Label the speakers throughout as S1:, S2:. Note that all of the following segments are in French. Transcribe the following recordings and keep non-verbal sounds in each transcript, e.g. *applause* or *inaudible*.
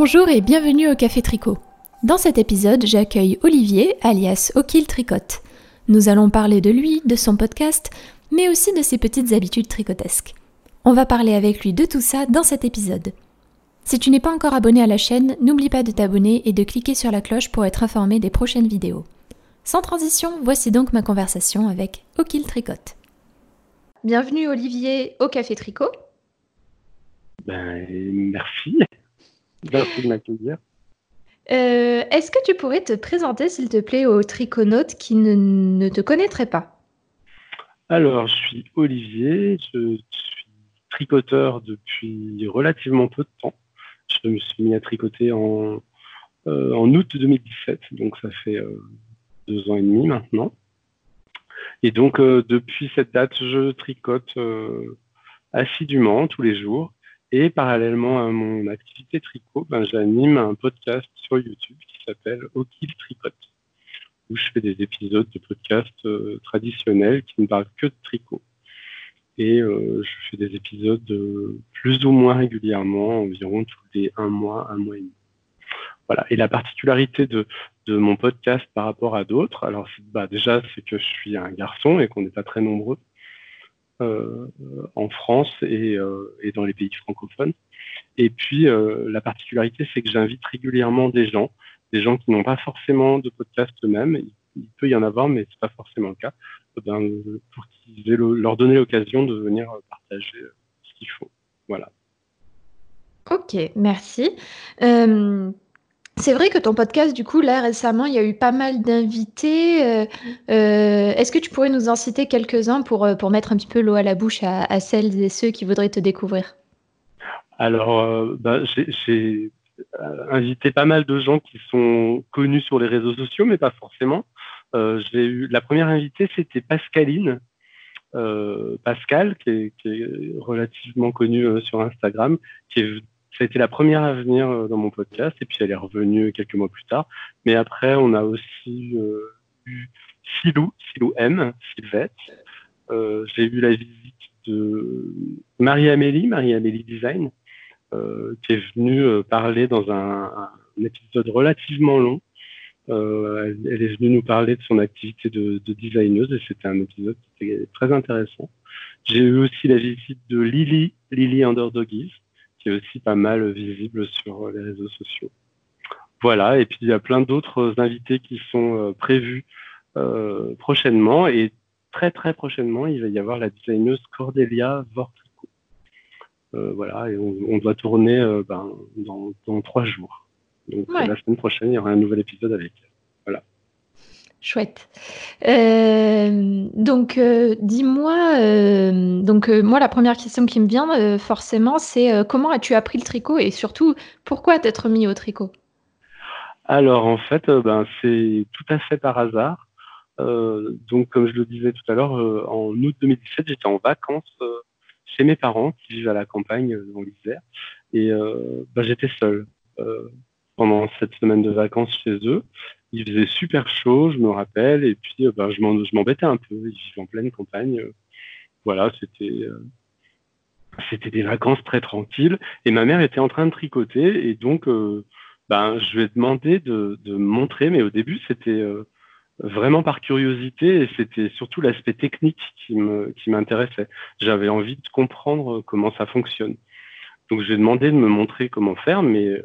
S1: Bonjour et bienvenue au Café Tricot. Dans cet épisode, j'accueille Olivier, alias Okil Tricote. Nous allons parler de lui, de son podcast, mais aussi de ses petites habitudes tricotesques. On va parler avec lui de tout ça dans cet épisode. Si tu n'es pas encore abonné à la chaîne, n'oublie pas de t'abonner et de cliquer sur la cloche pour être informé des prochaines vidéos. Sans transition, voici donc ma conversation avec Okil Tricote. Bienvenue Olivier au Café Tricot.
S2: Ben, merci. Merci de m'accueillir.
S1: Euh, est-ce que tu pourrais te présenter, s'il te plaît, aux triconautes qui ne, te connaîtraient pas?
S2: Alors, je suis Olivier, je suis tricoteur depuis relativement peu de temps. Je me suis mis à tricoter en, euh, en août 2017, donc ça fait euh, deux ans et demi maintenant. Et donc, depuis cette date, je tricote assidûment tous les jours. Et parallèlement à mon activité tricot, ben, j'anime un podcast sur YouTube qui s'appelle Okil Tricot, où je fais des épisodes de podcast euh, traditionnels qui ne parlent que de tricot. Et euh, je fais des épisodes euh, plus ou moins régulièrement, environ tous les un mois, un mois et demi. Voilà. Et la particularité de, de mon podcast par rapport à d'autres, alors bah, déjà c'est que je suis un garçon et qu'on n'est pas très nombreux en France euh, et, dans les pays francophones. Et puis, euh, la particularité, c'est que j'invite régulièrement des gens, des gens qui n'ont pas forcément de podcast eux-mêmes. Il, peut y en avoir, mais c'est pas forcément le cas. Ben, pour qu'ils leur donner l'occasion de venir partager ce qu'ils font. Voilà.
S1: Ok, merci. C'est vrai que ton podcast, du coup, là récemment, il y a eu pas mal d'invités. Euh, euh, est-ce que tu pourrais nous en citer quelques-uns pour, euh, pour mettre un petit peu l'eau à la bouche à, celles et ceux qui voudraient te découvrir?
S2: Alors, bah, j'ai invité pas mal de gens qui sont connus sur les réseaux sociaux, mais pas forcément. j'ai eu la première invitée, c'était Pascaline. Pascal, qui est, qui est relativement connue sur Instagram, qui est ça a été la première à venir euh, dans mon podcast et puis elle est revenue quelques mois plus tard. Mais après, on a aussi euh, eu Silou, Silou M, Sylvette. Euh, j'ai eu la visite de Marie-Amélie, Marie-Amélie Design, qui est venue parler dans un, épisode relativement long. Elle, est venue nous parler de son activité de, de designeuse et c'était un épisode qui était très intéressant. J'ai eu aussi la visite de Lily, Lily Underdoggies, qui est aussi pas mal visible sur les réseaux sociaux. Voilà, et puis il y a plein d'autres invités qui sont euh, prévus euh, prochainement et très très prochainement, il va y avoir la designeuse Cordelia Vortico. Euh, voilà, et on, doit tourner ben, dans, trois jours. Donc la semaine prochaine, il y aura un nouvel épisode avec elle.
S1: Chouette. Euh, donc, euh, dis-moi, euh, donc moi, la première question qui me vient forcément, c'est comment as-tu appris le tricot et surtout, pourquoi t'être mis au tricot?
S2: Alors, en fait, ben, c'est tout à fait par hasard. donc, comme je le disais tout à l'heure, en août 2017, j'étais en vacances chez mes parents qui vivent à la campagne dans l'Isère et ben, j'étais seul pendant cette semaine de vacances chez eux. Il faisait super chaud, je me rappelle, et puis euh, ben, je m'embêtais un peu. Ils vivent en pleine campagne. voilà, c'était euh, c'était des vacances très tranquilles. Et ma mère était en train de tricoter, et donc euh, ben, je lui ai demandé de, de me montrer, mais au début c'était vraiment par curiosité, et c'était surtout l'aspect technique qui m'intéressait. J'avais envie de comprendre comment ça fonctionne. Donc j'ai demandé de me montrer comment faire, mais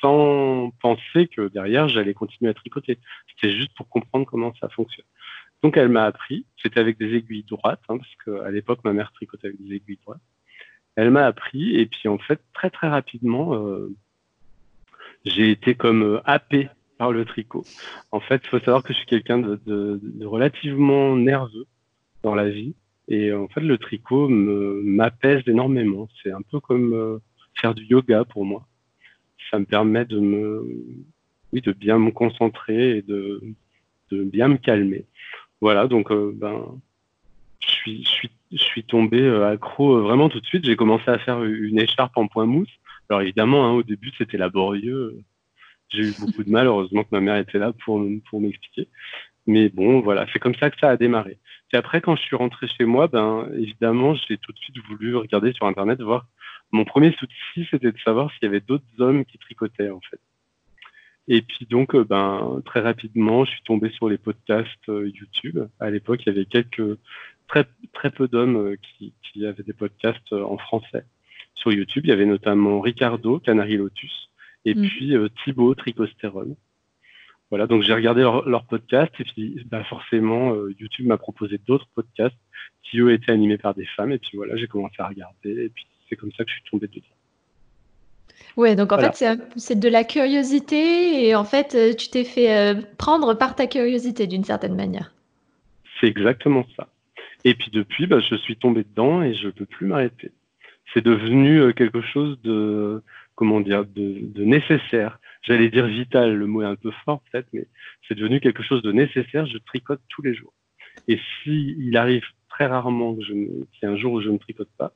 S2: sans penser que derrière, j'allais continuer à tricoter. C'était juste pour comprendre comment ça fonctionne. Donc, elle m'a appris. C'était avec des aiguilles droites, hein, parce qu'à l'époque, ma mère tricotait avec des aiguilles droites. Elle m'a appris, et puis en fait, très très rapidement, euh, j'ai été comme euh, happé par le tricot. En fait, il faut savoir que je suis quelqu'un de, relativement nerveux dans la vie, et en fait, le tricot m'apaise énormément. C'est un peu comme euh, faire du yoga pour moi ça me permet de me, oui, de bien me concentrer et de, de bien me calmer. Voilà, donc euh, ben, je suis, je suis, tombé euh, accro euh, vraiment tout de suite. J'ai commencé à faire une écharpe en point mousse. Alors évidemment, hein, au début, c'était laborieux. J'ai eu beaucoup de mal. Heureusement que ma mère était là pour, pour m'expliquer. Mais bon, voilà, c'est comme ça que ça a démarré. Puis après, quand je suis rentré chez moi, ben évidemment, j'ai tout de suite voulu regarder sur Internet, voir. Mon premier souci, c'était de savoir s'il y avait d'autres hommes qui tricotaient, en fait. Et puis donc, euh, ben, très rapidement, je suis tombé sur les podcasts euh, YouTube. À l'époque, il y avait quelques très, très peu d'hommes euh, qui, qui, avaient des podcasts en français sur YouTube. Il y avait notamment Ricardo, Canary Lotus, et mm. puis Thibaut, Tricostérone. Voilà, donc j'ai regardé leur, leur, podcast et puis bah forcément YouTube m'a proposé d'autres podcasts qui eux étaient animés par des femmes et puis voilà j'ai commencé à regarder et puis c'est comme ça que je suis tombé dedans.
S1: Ouais, donc en fait, c'est de la curiosité et en fait, euh, tu t'es fait euh, prendre par ta curiosité d'une certaine manière.
S2: C'est exactement ça. Et puis depuis, bah, je suis tombé dedans et je ne peux plus m'arrêter. C'est devenu euh, quelque chose de, comment dire, de, nécessaire. J'allais dire vital, le mot est un peu fort peut-être, mais c'est devenu quelque chose de nécessaire. Je tricote tous les jours. Et si arrive très rarement que je, y ait un jour où je ne tricote pas,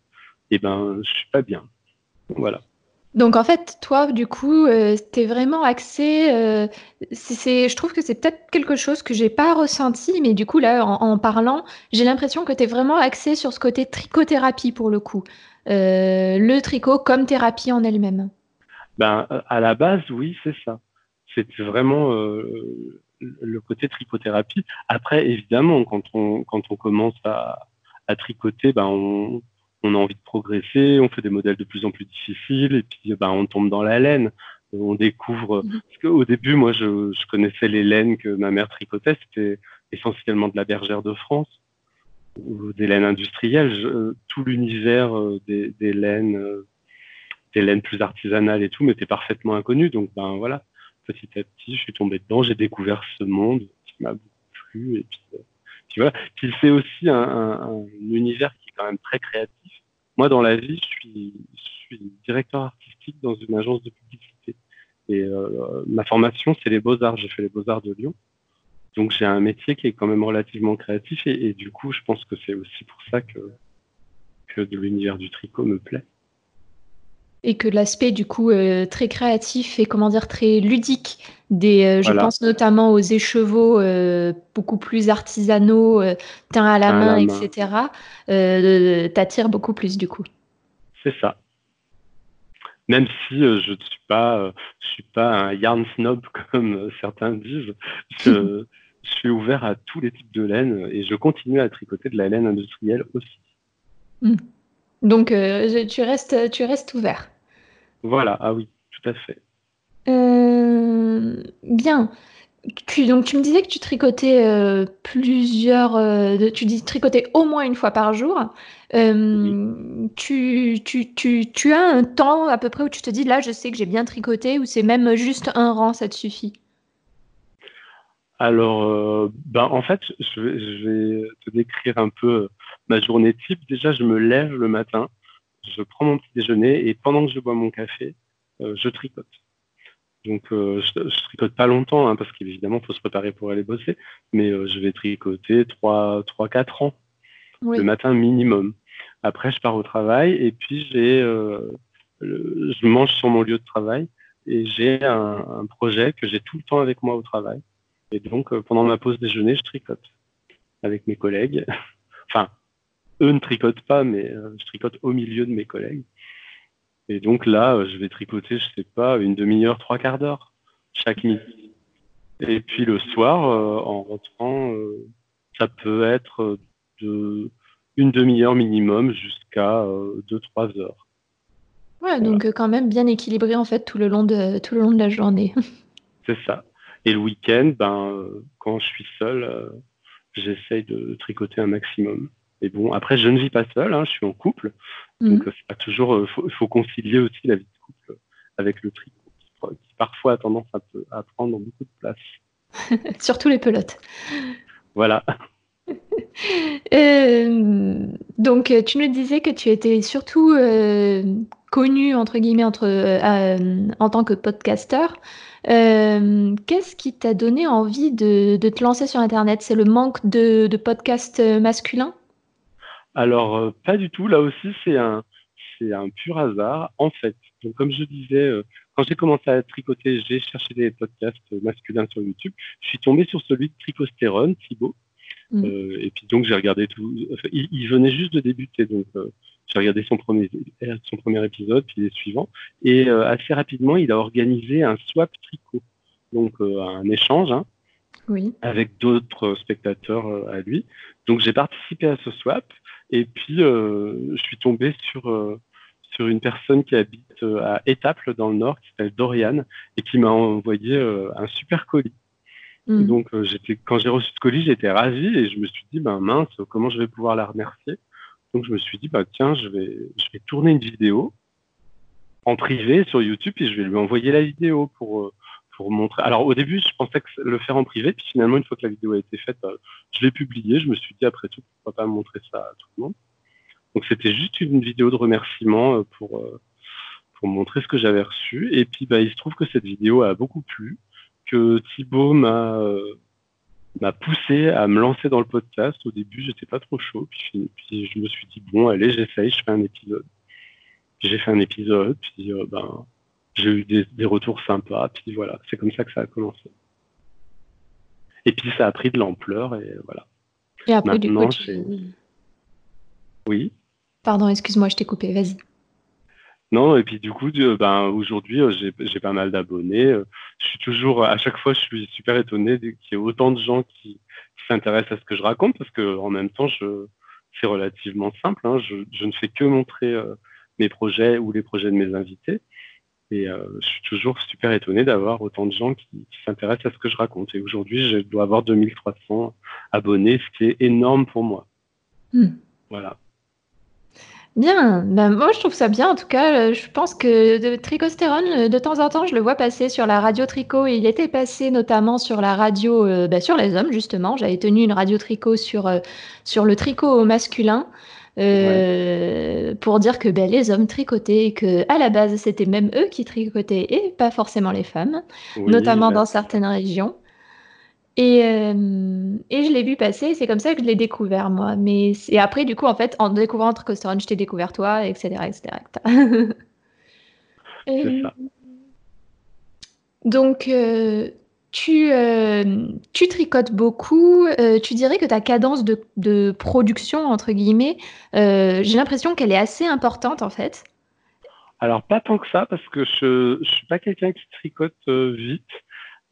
S2: eh ben, je suis pas bien. Voilà.
S1: Donc en fait, toi, du coup, euh, tu es vraiment axé. Euh, c'est, je trouve que c'est peut-être quelque chose que j'ai pas ressenti, mais du coup, là, en, parlant, j'ai l'impression que tu es vraiment axé sur ce côté trichothérapie pour le coup. Euh, le tricot comme thérapie en elle-même.
S2: Ben, à la base, oui, c'est ça. C'est vraiment le côté trichothérapie. Après, évidemment, quand on, quand on commence à, à tricoter, ben, on, on a envie de progresser, on fait des modèles de plus en plus difficiles et puis bah, on tombe dans la laine. On découvre. Mhm. Parce qu'au début, moi, je, connaissais les laines que ma mère tricotait. C'était essentiellement de la bergère de France ou des laines industrielles. tout l'univers euh, des, laines, euh, des laines plus artisanales et tout m'était parfaitement inconnu. Donc, ben voilà, petit à petit, je suis tombé dedans. J'ai découvert ce monde qui m'a beaucoup plu. Et puis, euh, voilà. Puis c'est aussi un univers qui est quand même très créatif moi, dans la vie, je suis, directeur artistique dans une agence de publicité. Et euh, ma formation, c'est les beaux-arts. J'ai fait les beaux-arts de Lyon. Donc j'ai un métier qui est quand même relativement créatif et, du coup, je pense que c'est aussi pour ça que, que l'univers du tricot me plaît
S1: et que l'aspect du coup euh, très créatif et comment dire très ludique des euh, je pense notamment aux écheveaux euh, beaucoup plus artisanaux teints à la main, etc t'attire beaucoup plus du coup.
S2: C'est ça. Même si je ne suis pas je suis pas un yarn snob *laughs* comme certains disent je, *laughs* suis ouvert à tous les types de laine et je continue à tricoter de la laine industrielle aussi.
S1: Mmh. donc tu restes tu restes ouvert
S2: voilà, ah oui, tout à fait.
S1: Euh, bien. Tu, donc tu me disais que tu tricotais euh, plusieurs, euh, tu dis tricoter au moins une fois par jour. tu, tu, as un temps à peu près où tu te dis là je sais que j'ai bien tricoté ou c'est même juste un rang, ça te suffit?
S2: Alors, ben, en fait, je vais, te décrire un peu ma journée type. Déjà, je me lève le matin, je prends mon petit déjeuner et pendant que je bois mon café, euh, je tricote. Donc, euh, je, ne tricote pas longtemps hein, parce qu'évidemment, il faut se préparer pour aller bosser, mais euh, je vais tricoter 3-4 ans le matin minimum. Après, je pars au travail et puis j'ai, je mange sur mon lieu de travail et j'ai un, un, projet que j'ai tout le temps avec moi au travail. Et donc, pendant ma pause déjeuner, je tricote avec mes collègues. *laughs* enfin, eux ne tricotent pas, mais euh, je tricote au milieu de mes collègues. Et donc là, euh, je vais tricoter, je sais pas, une demi-heure, trois quarts d'heure chaque midi. Et puis le soir, euh, en rentrant, ça peut être de une demi-heure minimum jusqu'à deux, trois heures.
S1: Ouais, donc quand même bien équilibré en fait tout le long de tout le long de la journée. *laughs*
S2: C'est ça. Et le week-end, ben quand je suis seul, j'essaye de tricoter un maximum. Mais bon, après, je ne vis pas seul, hein, je suis en couple. Mhm. Donc, c'est pas toujours. Il euh, faut, concilier aussi la vie de couple avec le tricot, qui, parfois a tendance à, prendre beaucoup de place. *laughs*
S1: Surtout les pelotes.
S2: Voilà. *laughs*
S1: Euh, donc, tu nous disais que tu étais surtout euh, connu, entre guillemets, entre, en tant que podcasteur. Qu'est-ce qui t'a donné envie de, te lancer sur Internet? C'est le manque de, de podcasts masculins?
S2: Alors, euh, pas du tout. Là aussi, c'est un, c'est un pur hasard. En fait, donc, comme je disais, euh, quand j'ai commencé à tricoter, j'ai cherché des podcasts masculins sur YouTube. Je suis tombé sur celui de Tricostérone, Thibaut, Mm. et puis donc j'ai regardé tout. il, venait juste de débuter, donc j'ai regardé son premier, son premier épisode, puis les suivants. Et assez rapidement, il a organisé un swap tricot, donc un échange. Hein, avec d'autres spectateurs à lui. Donc j'ai participé à ce swap et puis je suis tombé sur sur une personne qui habite euh, à Étaples dans le Nord, qui s'appelle Dorian, et qui m'a envoyé euh, un super colis. Mm. Donc, euh, quand j'ai reçu ce colis, j'étais ravi et je me suis dit, ben mince, comment je vais pouvoir la remercier? Donc, je me suis dit, bah, tiens, je vais, je vais tourner une vidéo en privé sur YouTube et je vais lui envoyer la vidéo pour, pour montrer. Alors, au début, je pensais que le faire en privé, puis finalement, une fois que la vidéo a été faite, je l'ai publiée. Je me suis dit, après tout, pourquoi pas montrer ça à tout le monde donc c'était juste une vidéo de remerciement euh, pour, euh, pour montrer ce que j'avais reçu. Et puis bah, il se trouve que cette vidéo a beaucoup plu, que Thibaut m'a euh, m'a poussé à me lancer dans le podcast. Au début, j'étais pas trop chaud. Puis, puis, je me suis dit, bon, allez, j'essaye, je fais un épisode. J'ai fait un épisode, puis ben, j'ai eu des, retours sympas. Puis voilà, c'est comme ça que ça a commencé. Et puis ça a pris de l'ampleur, et voilà.
S1: Et après, Maintenant, du
S2: Oui.
S1: Pardon, excuse-moi, je t'ai coupé, vas-y.
S2: Non, et puis du coup, euh, ben, aujourd'hui, euh, j'ai pas mal d'abonnés. Euh, je suis toujours, à chaque fois, je suis super étonné qu'il y ait autant de gens qui, s'intéressent à ce que je raconte, parce que en même temps, c'est relativement simple. Hein. je, ne fais que montrer mes projets ou les projets de mes invités. Et je suis toujours super étonné d'avoir autant de gens qui, s'intéressent à ce que je raconte. Et aujourd'hui, je dois avoir 2300 abonnés, ce qui est énorme pour moi. Hmm. Voilà.
S1: Bien, ben, moi je trouve ça bien. En tout cas, euh, je pense que de tricostérone, euh, de temps en temps, je le vois passer sur la radio tricot. Il était passé notamment sur la radio, euh, ben, sur les hommes justement. J'avais tenu une radio tricot sur, sur le tricot masculin. Pour dire que ben, les hommes tricotaient et que à la base c'était même eux qui tricotaient et pas forcément les femmes, notamment dans certaines régions. Et, euh, et je l'ai vu passer, c'est comme ça que je l'ai découvert, moi. Mais et après, du coup, en fait, en découvrant Tricostérone, je t'ai découvert toi, etc., etc. *laughs*
S2: ça.
S1: Donc, euh, tu, euh, tu tricotes beaucoup. tu dirais que ta cadence de, production, entre guillemets, j'ai l'impression qu'elle est assez importante, en fait.
S2: Alors, pas tant que ça, parce que je ne suis pas quelqu'un qui tricote vite.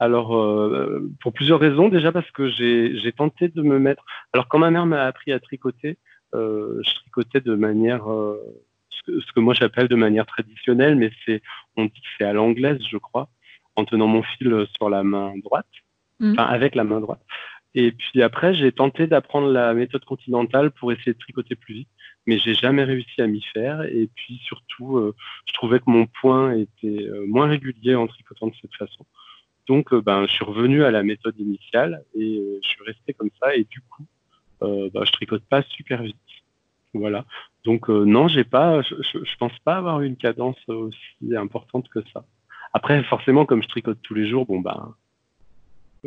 S2: Alors, euh, pour plusieurs raisons. Déjà parce que j'ai tenté de me mettre. Alors, quand ma mère m'a appris à tricoter, euh, je tricotais de manière, euh, ce, que, moi j'appelle de manière traditionnelle, mais on dit que c'est à l'anglaise, je crois, en tenant mon fil sur la main droite, mmh. enfin avec la main droite. Et puis après, j'ai tenté d'apprendre la méthode continentale pour essayer de tricoter plus vite, mais j'ai jamais réussi à m'y faire. Et puis surtout, je trouvais que mon point était moins régulier en tricotant de cette façon. Donc, euh, ben, je suis revenu à la méthode initiale et euh, je suis resté comme ça. Et du coup, euh, ben, je tricote pas super vite. Voilà. Donc non, j'ai pas, je, je, pense pas avoir une cadence aussi importante que ça. Après, forcément, comme je tricote tous les jours, bon ben,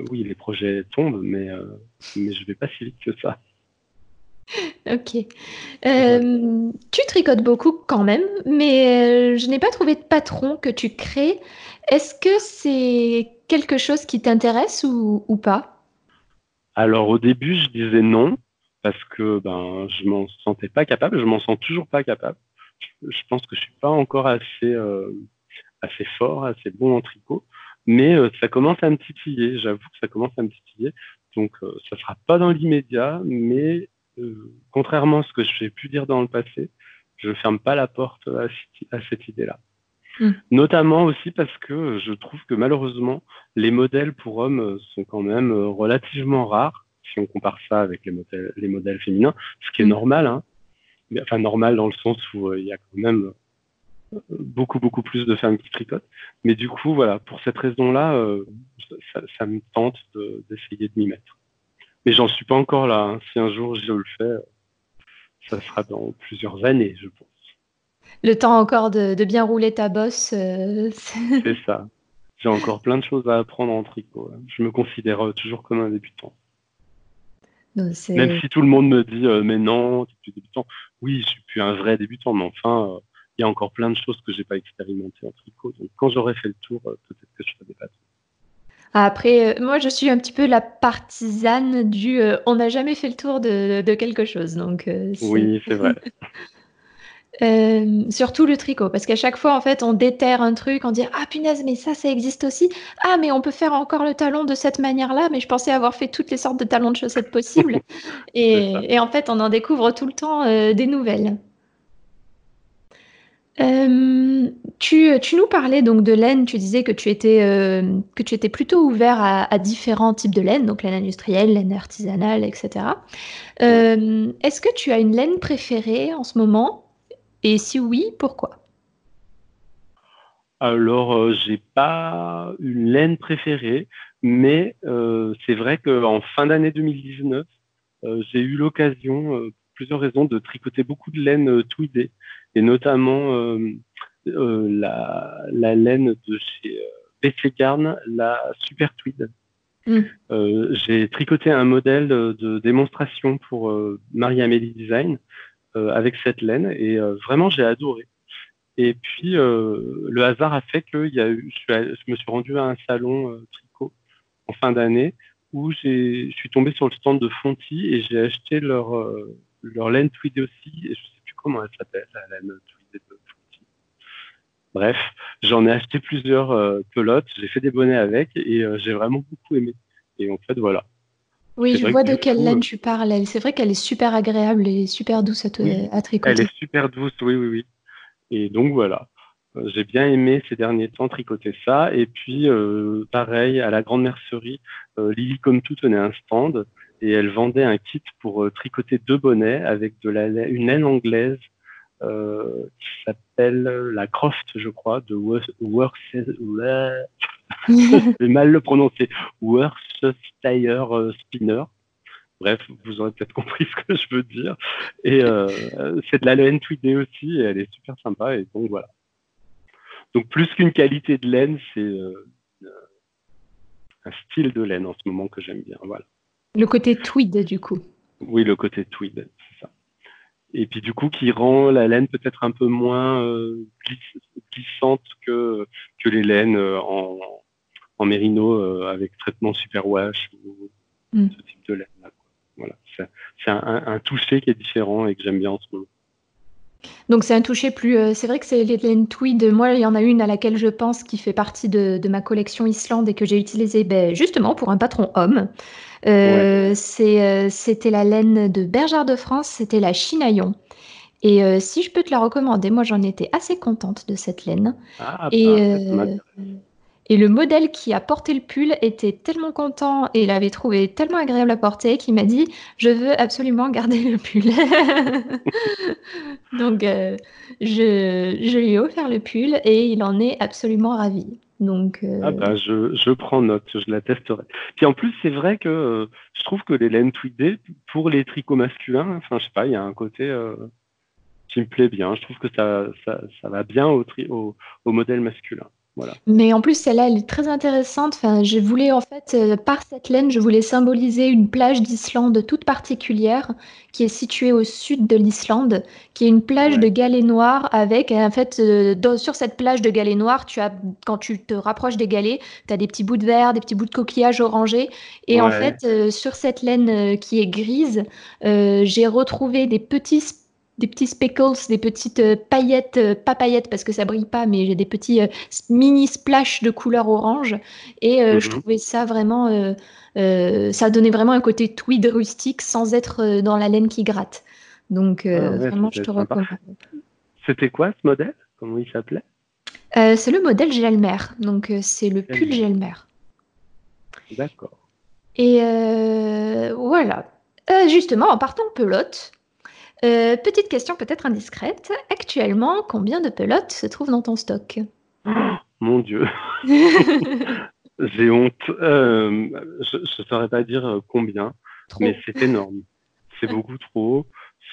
S2: oui, les projets tombent, mais mais je vais pas si vite que ça.
S1: Ok. tu tricotes beaucoup quand même, mais je n'ai pas trouvé de patron que tu crées. Est-ce que c'est quelque chose qui t'intéresse ou, pas?
S2: Alors au début, je disais non parce que ben je m'en sentais pas capable. Je m'en sens toujours pas capable. Je, pense que je suis pas encore assez euh, assez fort, assez bon en tricot, mais euh, ça commence à me titiller. J'avoue que ça commence à me titiller. Donc euh, ça sera pas dans l'immédiat, mais contrairement à ce que j'ai pu dire dans le passé, je ferme pas la porte à cette idée-là. Mm. Notamment aussi parce que je trouve que malheureusement, les modèles pour hommes sont quand même euh, relativement rares, si on compare ça avec les modèles, les modèles féminins, ce qui est mm. normal, hein. enfin normal dans le sens où euh, il y a quand même euh, beaucoup, beaucoup plus de femmes qui tricotent. Mais du coup, voilà, pour cette raison-là, ça, me tente d'essayer de, m'y mettre. Mais j'en suis pas encore là. Hein. Si un jour je le fais, ça sera dans plusieurs années, je pense
S1: le temps encore de, bien rouler ta bosse. Euh, *laughs*
S2: c'est ça. J'ai encore plein de choses à apprendre en tricot. Je me considère euh, toujours comme un débutant. Même si tout le monde me dit euh, mais non, tu es plus débutant. Oui, je suis plus un vrai débutant, mais enfin, il y a encore plein de choses que j'ai pas expérimentées en tricot. Donc quand j'aurai fait le tour, peut-être que je ferai des
S1: Après, moi, je suis un petit peu la partisane du on n'a jamais fait le tour de, de quelque chose. Donc,
S2: oui, c'est vrai. *laughs*
S1: Euh, surtout le tricot, parce qu'à chaque fois, en fait, on déterre un truc, on dit ah punaise, mais ça, ça existe aussi. Ah, mais on peut faire encore le talon de cette manière-là, mais je pensais avoir fait toutes les sortes de talons de chaussettes possibles. *laughs* et, en fait, on en découvre tout le temps euh, des nouvelles. Euh, tu, nous parlais donc de laine, tu disais que tu étais, que tu étais plutôt ouvert à, différents types de laine, donc laine industrielle, laine artisanale, etc. Est-ce que tu as une laine préférée en ce moment? Et si oui, pourquoi?
S2: Alors, euh, j'ai pas une laine préférée, mais euh, c'est vrai qu'en fin d'année 2019, euh, j'ai eu l'occasion, pour plusieurs raisons, de tricoter beaucoup de laine tweedée, et notamment la, laine de chez PC Garn, la Super Tweed. Mm. j'ai tricoté un modèle de démonstration pour Marie-Amélie Design euh, avec cette laine et euh, vraiment j'ai adoré. Et puis euh, le hasard a fait que y a eu, je, me suis rendu à un salon tricot en fin d'année où je suis tombé sur le stand de Fonty et j'ai acheté leur, leur laine tweedée aussi, et je comment elle s'appelle, la de. Bref, j'en ai acheté plusieurs pelotes, j'ai fait des bonnets avec, et j'ai vraiment beaucoup aimé. Et en fait, voilà.
S1: Oui, je vois de quelle laine euh, tu parles. C'est vrai qu'elle est super agréable et super douce à, tricoter.
S2: Elle est super douce, oui, oui, oui. Et donc voilà, euh, j'ai bien aimé ces derniers temps tricoter ça. Et puis, euh, pareil, à la grande mercerie, Lily comme tout tenait un stand et elle vendait un kit pour tricoter deux bonnets avec de la une laine anglaise qui s'appelle la Croft, je crois, de *laughs* je vais mal le prononcer, Worcestershire euh, Spinner. Bref, vous aurez peut-être compris *laughs* ce que je veux dire. Et euh, c'est de la laine tweedée aussi, et elle est super sympa. Et donc voilà. Donc plus qu'une qualité de laine, c'est euh, un style de laine en ce moment que j'aime bien. Voilà.
S1: Le côté tweed, du coup.
S2: Oui, le côté tweed, c'est ça. Et puis du coup, qui rend la laine peut-être un peu moins glissante que, que les laines en, en mérino euh, avec traitement superwash ou mm. ce type de laine. Voilà, c'est un, toucher qui est différent et que j'aime bien en ce moment.
S1: Donc c'est un toucher plus. Euh, c'est vrai que c'est les laines tweed. Moi, il y en a une à laquelle je pense qui fait partie de, ma collection Islande et que j'ai utilisée ben, justement pour un patron homme. Euh, c'était la laine de Bergère de France, c'était la Chinaillon. Et si je peux te la recommander, moi j'en étais assez contente de cette laine. Ah, et, bah, et le modèle qui a porté le pull était tellement content et l'avait trouvé tellement agréable à porter qu'il m'a dit Je veux absolument garder le pull. *laughs* Donc, euh, je, je, lui ai offert le pull et il en est absolument ravi.
S2: Euh, Ah bah, je, je, prends note, je la testerai. Puis en plus, c'est vrai que euh, je trouve que les laines tweedées, pour les tricots masculins, enfin, je sais pas, il y a un côté qui me plaît bien. Je trouve que ça, ça, ça va bien au, au, au modèle masculin.
S1: Mais en plus, celle-là, elle est très intéressante. Enfin, je voulais, en fait, euh, par cette laine, je voulais symboliser une plage d'Islande toute particulière qui est située au sud de l'Islande, qui est une plage de galets noirs avec, en fait, euh, sur cette plage de galets noirs, tu as, quand tu te rapproches des galets, tu as des petits bouts de verre, des petits bouts de coquillage orangés. Et en fait, euh, sur cette laine qui est grise, j'ai retrouvé des petits des petits speckles, des petites euh, paillettes, euh, pas paillettes parce que ça brille pas, mais j'ai des petits euh, mini splash de couleur orange. Et je mhm. trouvais ça vraiment, ça donnait vraiment un côté tweed rustique sans être dans la laine qui gratte. Donc ah vraiment, je te recommande.
S2: C'était quoi ce modèle? Comment il s'appelait?
S1: C'est le modèle Gelmer. Donc c'est le pull Gelmer.
S2: D'accord.
S1: Et voilà. justement, en partant pelote, euh, petite question peut-être indiscrète. Actuellement, combien de pelotes se trouvent dans ton stock?
S2: Mon Dieu. *laughs* J'ai honte. Euh, je ne saurais pas dire euh, combien, mais c'est énorme. C'est beaucoup trop.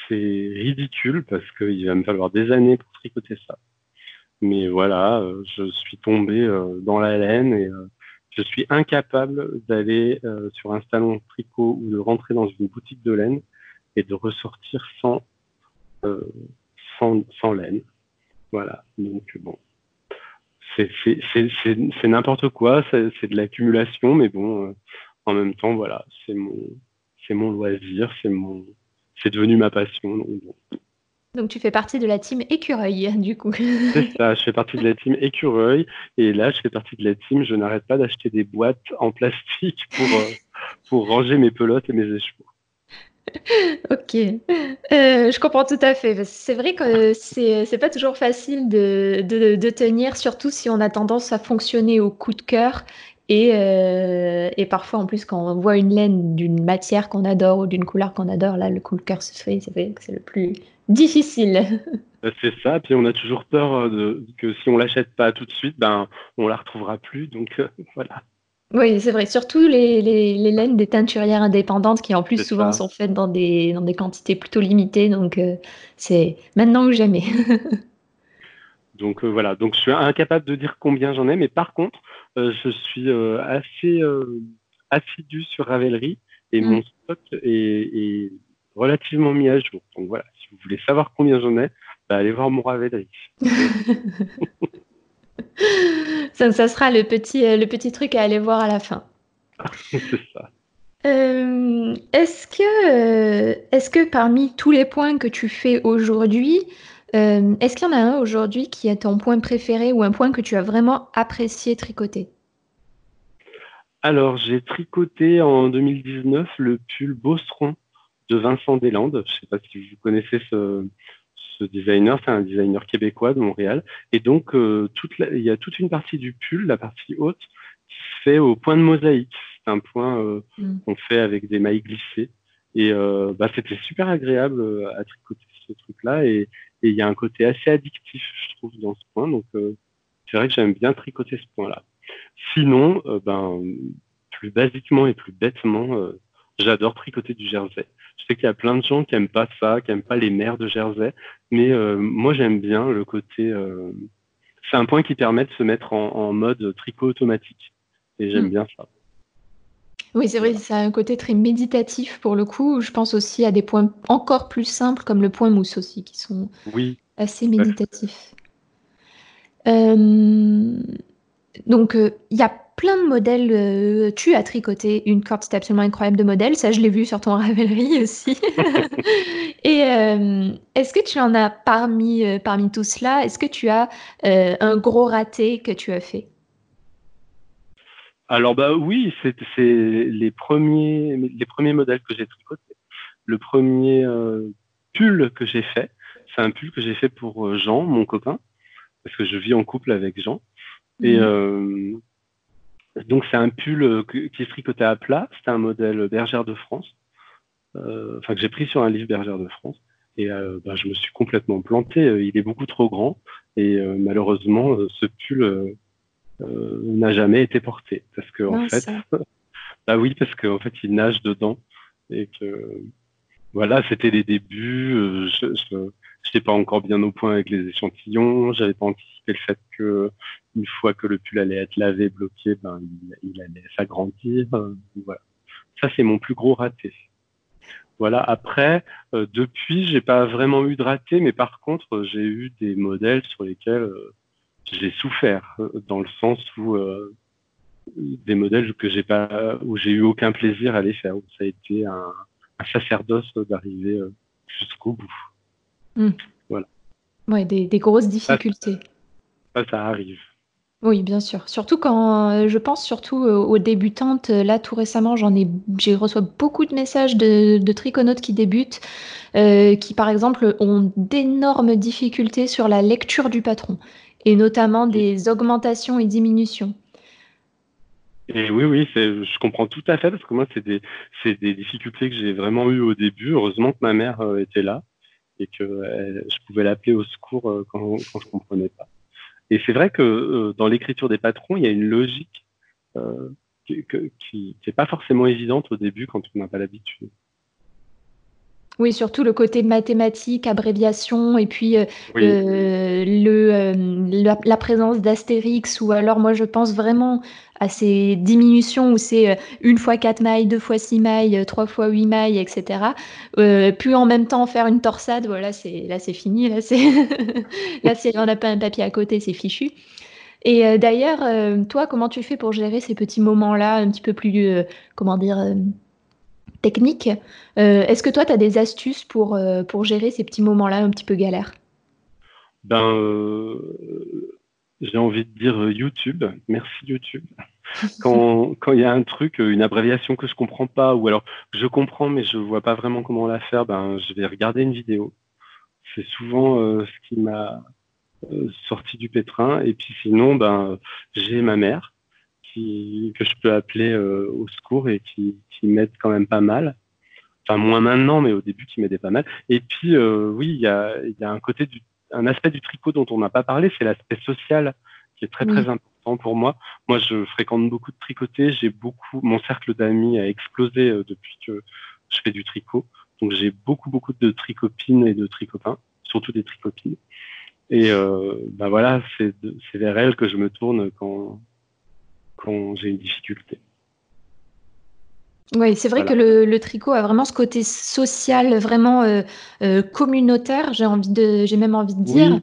S2: C'est ridicule parce qu'il va me falloir des années pour tricoter ça. Mais voilà, je suis tombé dans la laine et je suis incapable d'aller sur un salon tricot ou de rentrer dans une boutique de laine et de ressortir sans, euh, sans, sans laine. Voilà. Donc bon, c'est n'importe quoi, c'est de l'accumulation, mais bon, euh, en même temps, voilà, c'est mon, mon loisir, c'est mon, c'est devenu ma passion. Donc,
S1: donc, tu fais partie de la team écureuil, *laughs* du coup.
S2: C'est ça, je fais partie de la team écureuil, et là, je fais partie de la team. Je n'arrête pas d'acheter des boîtes en plastique pour, euh, pour ranger mes pelotes et mes échevaux. *laughs*
S1: Ok, euh, je comprends tout à fait. C'est vrai que c'est c'est pas toujours facile de, de, tenir, surtout si on a tendance à fonctionner au coup de cœur. Et, euh, et parfois, en plus, quand on voit une laine d'une matière qu'on adore ou d'une couleur qu'on adore, là, le coup de cœur se fait. C'est vrai que c'est le plus difficile. *laughs*
S2: C'est ça, puis on a toujours peur euh, que si on l'achète pas tout de suite, ben on la retrouvera plus. Donc voilà.
S1: Oui, c'est vrai. Surtout les, les, laines des teinturières indépendantes qui, en plus, souvent sont faites dans des, dans des quantités plutôt limitées. Donc, euh, c'est maintenant ou jamais. *laughs*
S2: donc, euh, voilà. Donc, je suis incapable de dire combien j'en ai. Mais par contre, euh, je suis assez assidu sur Ravelry et mon mm. stock est, relativement mis à jour. Donc, voilà. Si vous voulez savoir combien j'en ai, bah, allez voir mon Ravelry. *laughs* *laughs*
S1: ça, ça, sera le petit, euh, le petit truc à aller voir à la fin. *laughs*
S2: C'est ça.
S1: Euh, est-ce que, euh, est que parmi tous les points que tu fais aujourd'hui, est-ce qu'il y en a un aujourd'hui qui est ton point préféré ou un point que tu as vraiment apprécié tricoter?
S2: Alors, j'ai tricoté en 2019 le pull Beauceron de Vincent Deslandes. Je ne sais pas si vous connaissez ce, designer, c'est un designer québécois de Montréal. Et donc, euh, toute il y a toute une partie du pull, la partie haute, qui se fait au point de mosaïque. C'est un point euh, mm. qu'on fait avec des mailles glissées. Et euh, bah, c'était super agréable à tricoter ce truc-là. Et il y a un côté assez addictif, je trouve, dans ce point. Donc, c'est vrai que j'aime bien tricoter ce point-là. Sinon, ben, plus basiquement et plus bêtement, j'adore tricoter du jersey. Je sais qu'il y a plein de gens qui aiment pas ça, qui aiment pas les mers de Jersey, mais euh, moi j'aime bien le côté. Euh, c'est un point qui permet de se mettre en, mode tricot automatique, et j'aime hmm. bien ça.
S1: Oui, c'est vrai, ça a un côté très méditatif pour le coup. Je pense aussi à des points encore plus simples comme le point mousse aussi, qui sont assez méditatifs. Euh, donc, il y a plein de modèles. Euh, tu as tricoté une quantité absolument incroyable de modèles. Ça, je l'ai vu sur ton *laughs* Ravelry aussi. *laughs* Et euh, est-ce que tu en as parmi, euh, parmi tout cela Est-ce que tu as un gros raté que tu as fait?
S2: Alors, bah oui, c'est les premiers, les premiers modèles que j'ai tricotés. Le premier pull que j'ai fait, c'est un pull que j'ai fait pour Jean, mon copain, parce que je vis en couple avec Jean. Et mmh. Donc c'est un pull euh, qui est tricoté à plat. C'est un modèle Bergère de France, euh, enfin que j'ai pris sur un livre Bergère de France. Et euh, bah, je me suis complètement planté. Il est beaucoup trop grand et malheureusement ce pull n'a jamais été porté parce que en fait, *laughs* bah oui parce qu'en fait il nage dedans et que voilà c'était les débuts. je, je n'étais pas encore bien au point avec les échantillons. J'avais pas anticipé le fait que une fois que le pull allait être lavé, bloqué, ben, il, allait s'agrandir. Euh, voilà. Ça, c'est mon plus gros raté. Voilà. Après, euh, depuis, j'ai pas vraiment eu de raté, mais par contre, j'ai eu des modèles sur lesquels euh, j'ai souffert, dans le sens où des modèles que j'ai pas, où j'ai eu aucun plaisir à les faire, où ça a été un, sacerdoce d'arriver jusqu'au bout.
S1: Hmm. Voilà. Ouais, des, grosses difficultés.
S2: ça arrive.
S1: Oui, bien sûr. Surtout quand, euh, je pense surtout, euh, aux débutantes. Euh, là, tout récemment, j'en ai j'ai reçois beaucoup de messages de de triconautes qui débutent, qui, par exemple, ont d'énormes difficultés sur la lecture du patron et notamment des augmentations et diminutions.
S2: Et oui, oui, je comprends tout à fait parce que moi, c'est des des difficultés que j'ai vraiment eues au début. Heureusement que ma mère, était là et que, je pouvais l'appeler au secours, quand quand je comprenais pas. Et c'est vrai que euh, dans l'écriture des patrons, il y a une logique euh, qui n'est pas forcément évidente au début quand on n'a pas l'habitude.
S1: Oui, surtout le côté mathématique, abréviation, et puis euh, euh, le, euh, la, présence d'astérix, ou alors moi je pense vraiment à ces diminutions où c'est une fois quatre mailles, deux fois six mailles, trois fois huit mailles, etc. puis en même temps faire une torsade, voilà, c'est là c'est fini, là c'est *laughs* là si on n'a pas un papier à côté, c'est fichu. Et d'ailleurs, toi, comment tu fais pour gérer ces petits moments-là un petit peu plus, comment dire, techniques Est-ce que toi, tu as des astuces pour, pour gérer ces petits moments-là un petit peu galères?
S2: Ben, j'ai envie de dire YouTube. Merci YouTube. *laughs* Quand il y a un truc, une abréviation que je comprends pas, ou alors je comprends mais je vois pas vraiment comment la faire, ben je vais regarder une vidéo. C'est souvent ce qui m'a euh, sorti du pétrin. Et puis sinon, ben, j'ai ma mère qui, que je peux appeler euh, au secours et qui, qui m'aide quand même pas mal. Enfin, moins maintenant, mais au début, qui m'aidait pas mal. Et puis, euh, oui, il y a, y a un côté du, un aspect du tricot dont on n'a pas parlé, c'est l'aspect social qui est très, très important pour moi. Moi, je fréquente beaucoup de tricoter. J'ai beaucoup, mon cercle d'amis a explosé depuis que je fais du tricot. Donc, j'ai beaucoup, beaucoup de tricopines et de tricopins, surtout des tricopines. Et euh, bah voilà, c'est vers elle que je me tourne quand, quand j'ai une difficulté.
S1: Oui, c'est vrai que le, tricot a vraiment ce côté social, vraiment euh, euh, communautaire, j'ai envie de, j'ai même envie de dire.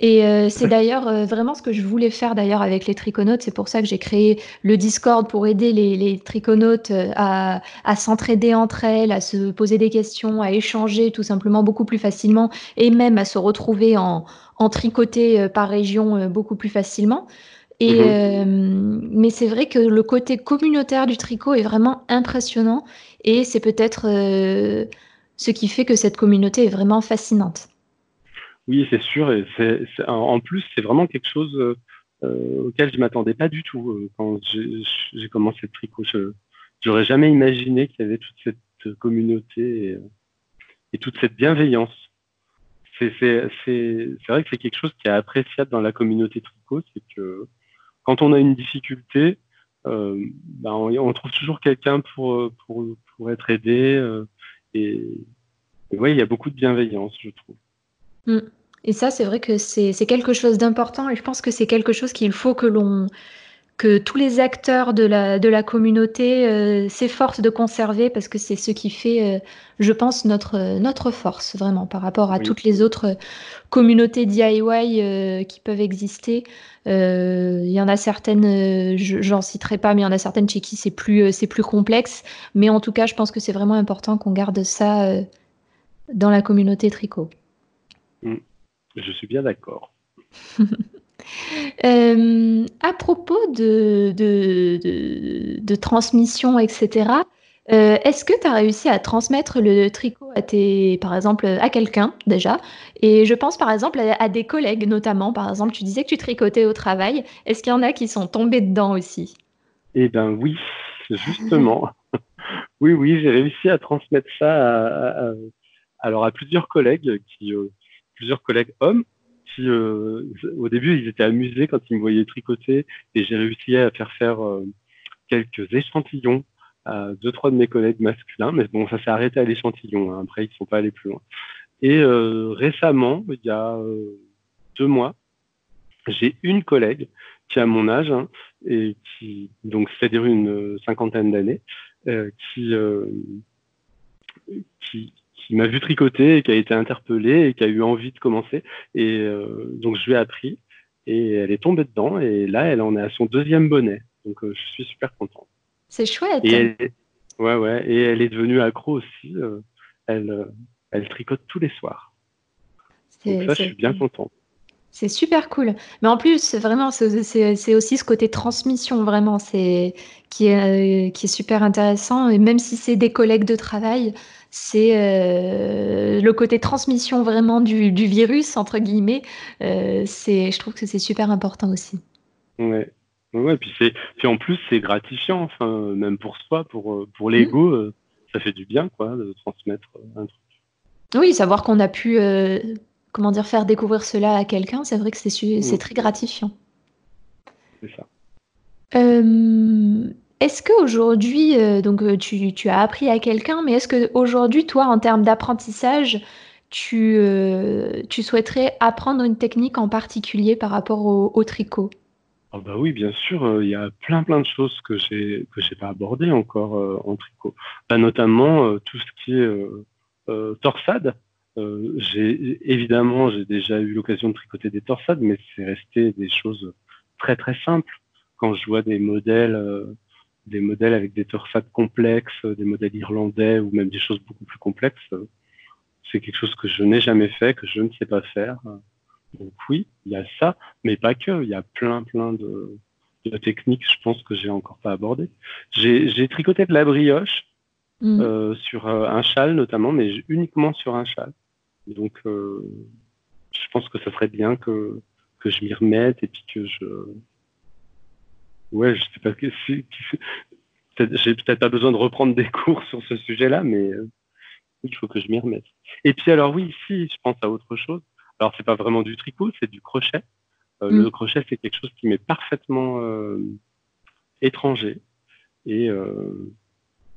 S1: Et euh, c'est d'ailleurs euh, vraiment ce que je voulais faire d'ailleurs avec les triconautes. C'est pour ça que j'ai créé le Discord pour aider les, les triconautes à, à s'entraider entre elles, à se poser des questions, à échanger tout simplement beaucoup plus facilement et même à se retrouver en, en tricoté par région beaucoup plus facilement. Et, mhm. mais c'est vrai que le côté communautaire du tricot est vraiment impressionnant et c'est peut-être ce qui fait que cette communauté est vraiment fascinante.
S2: Oui, c'est sûr. Et en plus, c'est vraiment quelque chose euh, euh, auquel je m'attendais pas du tout euh, quand j'ai, commencé le tricot. Je n'aurais jamais imaginé qu'il y avait toute cette communauté et, toute cette bienveillance. C'est, vrai que c'est quelque chose qui est appréciable dans la communauté tricot, c'est que quand on a une difficulté, ben, on, trouve toujours quelqu'un pour, pour, être aidé. et, oui, il y a beaucoup de bienveillance, je trouve.
S1: Mm. Et ça, c'est vrai que c'est quelque chose d'important et je pense que c'est quelque chose qu'il faut que l'on que tous les acteurs de la, de la communauté euh, s'efforcent de conserver parce que c'est ce qui fait, euh, je pense, notre, notre force vraiment par rapport à toutes les autres communautés DIY euh, qui peuvent exister. Il y en a certaines, j'en citerai pas, mais il y en a certaines chez qui c'est plus, c'est plus complexe. Mais en tout cas, je pense que c'est vraiment important qu'on garde ça dans la communauté tricot.
S2: Mm. Je suis bien d'accord. *laughs*
S1: Euh, à propos de, de, transmission, etc., euh, est-ce que tu as réussi à transmettre le tricot à tes, par exemple, à quelqu'un déjà? Et je pense par exemple à, des collègues notamment. Par exemple, tu disais que tu tricotais au travail. Est-ce qu'il y en a qui sont tombés dedans aussi?
S2: Eh bien oui, justement. *laughs* oui, oui, j'ai réussi à transmettre ça à, alors à plusieurs collègues qui, euh, plusieurs collègues hommes euh, au début, ils étaient amusés quand ils me voyaient tricoter et j'ai réussi à faire faire euh, quelques échantillons à deux, trois de mes collègues masculins. Mais bon, ça s'est arrêté à l'échantillon. Hein. Après, ils ne sont pas allés plus loin. Et euh, récemment, il y a deux mois, j'ai une collègue qui a mon âge hein, et qui, donc, c'est-à-dire une cinquantaine d'années, qui, qui m'a vu tricoter et qui a été interpellée et qui a eu envie de commencer. Et euh, donc je lui ai appris et elle est tombée dedans et là elle en est à son deuxième bonnet. Donc euh, je suis super content.
S1: C'est chouette.
S2: Et elle, ouais ouais et elle est devenue accro aussi. Euh, elle elle tricote tous les soirs. Donc ça je suis bien content.
S1: C'est super cool. Mais en plus, vraiment, c'est aussi ce côté transmission, vraiment, c'est qui est, qui est super intéressant. Et même si c'est des collègues de travail, c'est euh, le côté transmission vraiment du, virus, entre guillemets. Euh, je trouve que c'est super important aussi.
S2: Ouais. Ouais, puis, puis en plus, c'est gratifiant, enfin, même pour soi, pour, pour l'ego, mmh. euh, ça fait du bien, quoi, de transmettre un truc.
S1: Oui, savoir qu'on a pu, comment dire, faire découvrir cela à quelqu'un, c'est vrai que c'est mmh. très gratifiant.
S2: C'est ça.
S1: Est-ce qu'aujourd'hui, euh, donc euh, tu, as appris à quelqu'un, mais est-ce qu'aujourd'hui, toi, en termes d'apprentissage, tu, euh, tu, souhaiterais apprendre une technique en particulier par rapport au, tricot?
S2: Ah bah oui, bien sûr, il y a plein plein de choses que j'ai que j'ai pas abordées encore en tricot. Bah, notamment tout ce qui est torsade. j'ai évidemment j'ai déjà eu l'occasion de tricoter des torsades, mais c'est resté des choses très très simple. Quand je vois des modèles, euh, des modèles avec des torsades complexes, des modèles irlandais ou même des choses beaucoup plus complexes, c'est quelque chose que je n'ai jamais fait, que je ne sais pas faire. Donc oui, il y a ça, mais pas que. Il y a plein plein de, techniques, je pense que j'ai encore pas abordé. J'ai tricoté de la brioche mmh. euh, sur un châle notamment, mais uniquement sur un châle. Donc je pense que ça serait bien que, que je m'y remette et puis que je. Ouais, je sais pas. Si, J'ai peut-être pas besoin de reprendre des *laughs* cours sur ce sujet-là, mais euh, il faut que je m'y remette. Et puis alors oui, si je pense à autre chose. Alors c'est pas vraiment du tricot, c'est du crochet. Euh, le mm. crochet, c'est quelque chose qui m'est parfaitement euh, étranger et,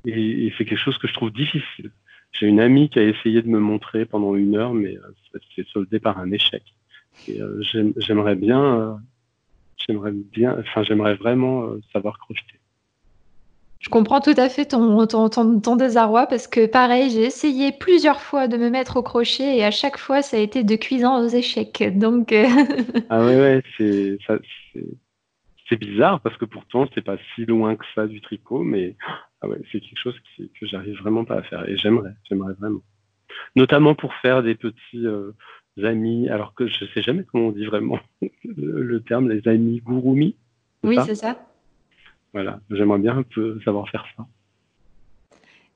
S2: et, et c'est quelque chose que je trouve difficile. J'ai une amie qui a essayé de me montrer pendant une heure, mais euh, s'est soldé par un échec. Et euh, j'aimerais bien, euh, j'aimerais bien, enfin j'aimerais vraiment savoir crocheter.
S1: Je comprends tout à fait ton, ton, ton, désarroi parce que pareil, j'ai essayé plusieurs fois de me mettre au crochet et à chaque fois ça a été de cuisant aux échecs. Donc *laughs*
S2: ah ouais ouais c'est c'est bizarre parce que pourtant c'est pas si loin que ça du tricot, mais ah ouais, c'est quelque chose que j'arrive vraiment pas à faire et j'aimerais, j'aimerais vraiment. Notamment pour faire des petits euh, amis, alors que je sais jamais comment on dit vraiment *laughs* le, terme, les amis gurumi.
S1: Oui, c'est ça.
S2: Voilà, j'aimerais bien un peu savoir faire ça.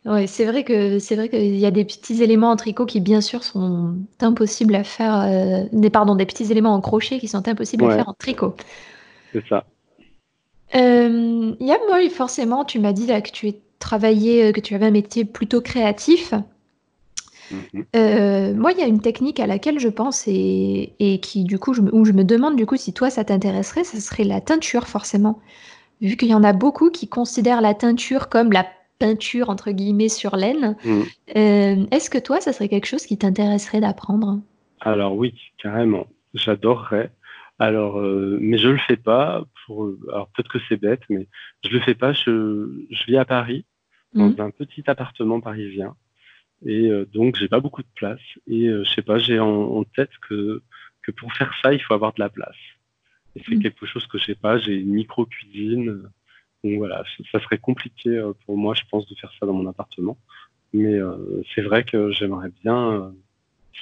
S1: Oui, c'est vrai que c'est vrai qu'il y a des petits éléments en tricot qui bien sûr sont impossibles à faire. Euh, des pardon, des petits éléments en crochet qui sont impossibles à faire en tricot.
S2: C'est ça.
S1: Euh, y a moi, forcément, tu m'as dit là que tu es travaillé, euh, que tu avais un métier plutôt créatif. Mhm. Euh, moi, il y a une technique à laquelle je pense et, et qui, du coup, je me, où je me demande du coup si toi ça t'intéresserait, ce serait la teinture forcément. Vu qu'il y en a beaucoup qui considèrent la teinture comme la peinture entre guillemets sur laine. Mhm. Euh, est-ce que toi, ça serait quelque chose qui t'intéresserait d'apprendre?
S2: Alors oui, carrément. J'adorerais. Alors, euh, mais je le fais pas. Pour, alors peut-être que c'est bête, mais je le fais pas. Je, je vis à Paris, dans mmh. un petit appartement parisien, et euh, donc j'ai pas beaucoup de place. Et euh, je sais pas, j'ai en, tête que que pour faire ça, il faut avoir de la place. Et c'est mmh. quelque chose que j'ai pas. J'ai une micro cuisine, donc voilà, ça serait compliqué pour moi, je pense, de faire ça dans mon appartement. Mais c'est vrai que j'aimerais bien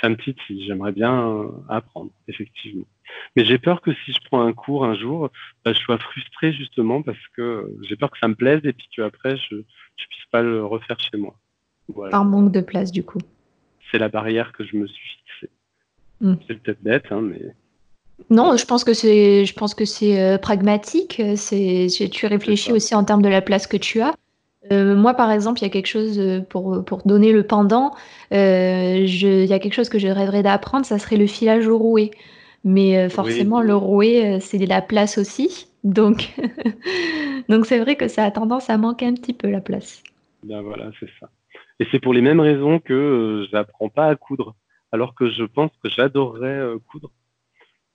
S2: ça me titille, j'aimerais bien apprendre, effectivement. Mais j'ai peur que si je prends un cours un jour, bah, je sois frustré justement parce que j'ai peur que ça me plaise et puis qu'après je ne puisse pas le refaire chez moi.
S1: Par manque de place du coup.
S2: C'est la barrière que je me suis fixée. Hmm. C'est peut-être bête, hein, mais.
S1: Non, je pense que c'est, je pense que c'est euh, pragmatique. C'est, tu réfléchis aussi en termes de la place que tu as. Euh, moi, par exemple, il y a quelque chose euh, pour, pour donner le pendant. il y a quelque chose que je rêverais d'apprendre, ça serait le filage au rouet. Mais forcément, le rouet, c'est la place aussi. *laughs* Donc, *laughs* donc c'est vrai que ça a tendance à manquer un petit peu la place.
S2: Ben voilà, c'est ça. Et c'est pour les mêmes raisons que euh, je n'apprends pas à coudre, alors que je pense que j'adorerais coudre.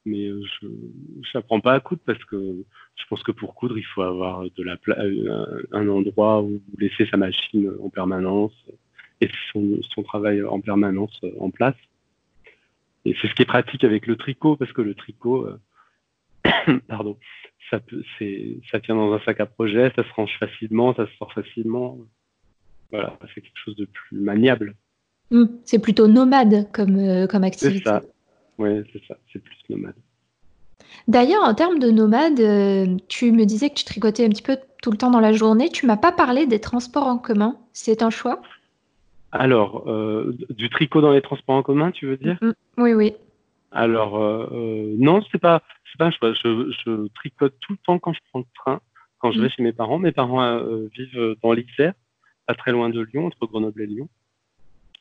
S2: Mais je n'apprends pas à coudre parce que je pense que pour coudre, il faut avoir de la un endroit où laisser sa machine en permanence et son, travail en permanence en place. Et c'est ce qui est pratique avec le tricot, parce que le tricot, euh, *coughs* pardon, ça, peut, ça tient dans un sac à projet, ça se range facilement, ça se sort facilement. Voilà, c'est quelque chose de plus maniable.
S1: Hmm, c'est plutôt nomade comme, euh, comme activité.
S2: C'est ça, oui, c'est ça, c'est plus nomade.
S1: D'ailleurs, en termes de nomade, euh, tu me disais que tu tricotais un petit peu tout le temps dans la journée. Tu m'as pas parlé des transports en commun. C'est un choix?
S2: Alors, euh, du tricot dans les transports en commun, tu veux dire? Mm, mm.
S1: Oui, oui.
S2: Alors, non, c'est pas, c'est pas un choix. Je, tricote tout le temps quand je prends le train, quand je vais chez mes parents. Mes parents vivent dans l'Isère, pas très loin de Lyon, entre Grenoble et Lyon.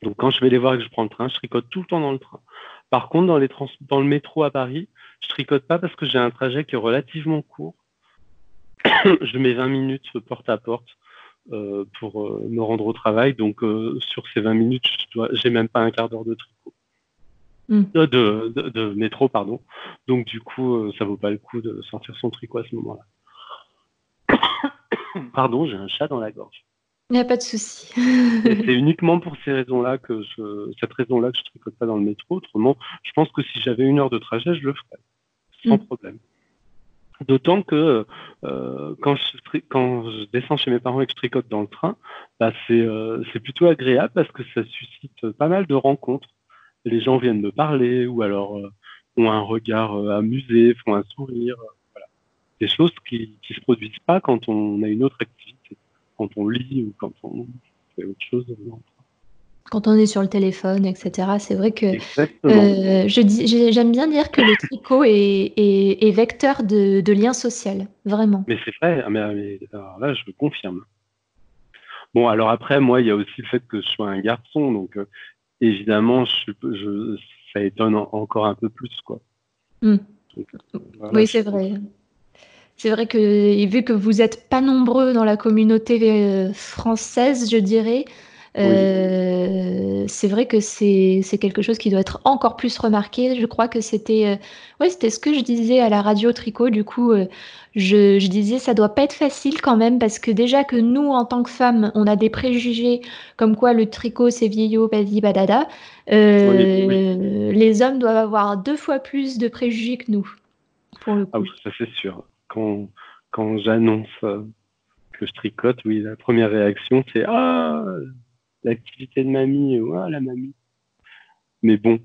S2: Donc, quand je vais les voir et que je prends le train, je tricote tout le temps dans le train. Par contre, dans, les dans le métro à Paris, je tricote pas parce que j'ai un trajet qui est relativement court. *coughs* je mets 20 minutes porte à porte euh, pour euh, me rendre au travail. Donc, euh, sur ces 20 minutes, je n'ai même pas un quart d'heure de tricot. Hmm. De, de, métro, pardon. Donc, du coup, ça vaut pas le coup de sortir son tricot à ce moment-là. *coughs* pardon, j'ai un chat dans la gorge.
S1: Il n'y a pas de souci.
S2: c'est *laughs* uniquement pour ces raisons-là que je, cette raison-là que je tricote pas dans le métro. Autrement, je pense que si j'avais une heure de trajet, je le ferais sans hmm. problème. D'autant que euh, quand, je, quand je descends chez mes parents et que je tricote dans le train, bah euh, c'est plutôt agréable parce que ça suscite pas mal de rencontres. Les gens viennent me parler ou alors euh, ont un regard amusé, font un sourire. Voilà. Des choses qui ne se produisent pas quand on a une autre activité, quand on lit ou quand on fait autre chose
S1: quand on est sur le téléphone, etc. C'est vrai que euh, j'aime bien dire que le tricot est, vecteur de, de lien social, vraiment.
S2: Mais c'est vrai, ah, mais, alors là, je le confirme. Bon, alors après, moi, il y a aussi le fait que je sois un garçon, donc euh, évidemment, je, ça étonne encore un peu plus, quoi.
S1: Hmm. oui, c'est vrai. C'est vrai que vu que vous n'êtes pas nombreux dans la communauté euh, française, je dirais, euh, c'est vrai que c'est quelque chose qui doit être encore plus remarqué. Je crois que c'était euh, ouais, ce que je disais à la radio Tricot. Du coup, euh, je, je, disais ça doit pas être facile quand même parce que déjà que nous, en tant que femmes, on a des préjugés comme quoi le tricot c'est vieillot, badi, badada. Les hommes doivent avoir deux fois plus de préjugés que nous.
S2: Pour le Ah oui, ça c'est sûr. Quand, quand j'annonce que je tricote, oui, la première réaction c'est Ah l'activité de mamie, ouais, la mamie. Mais bon,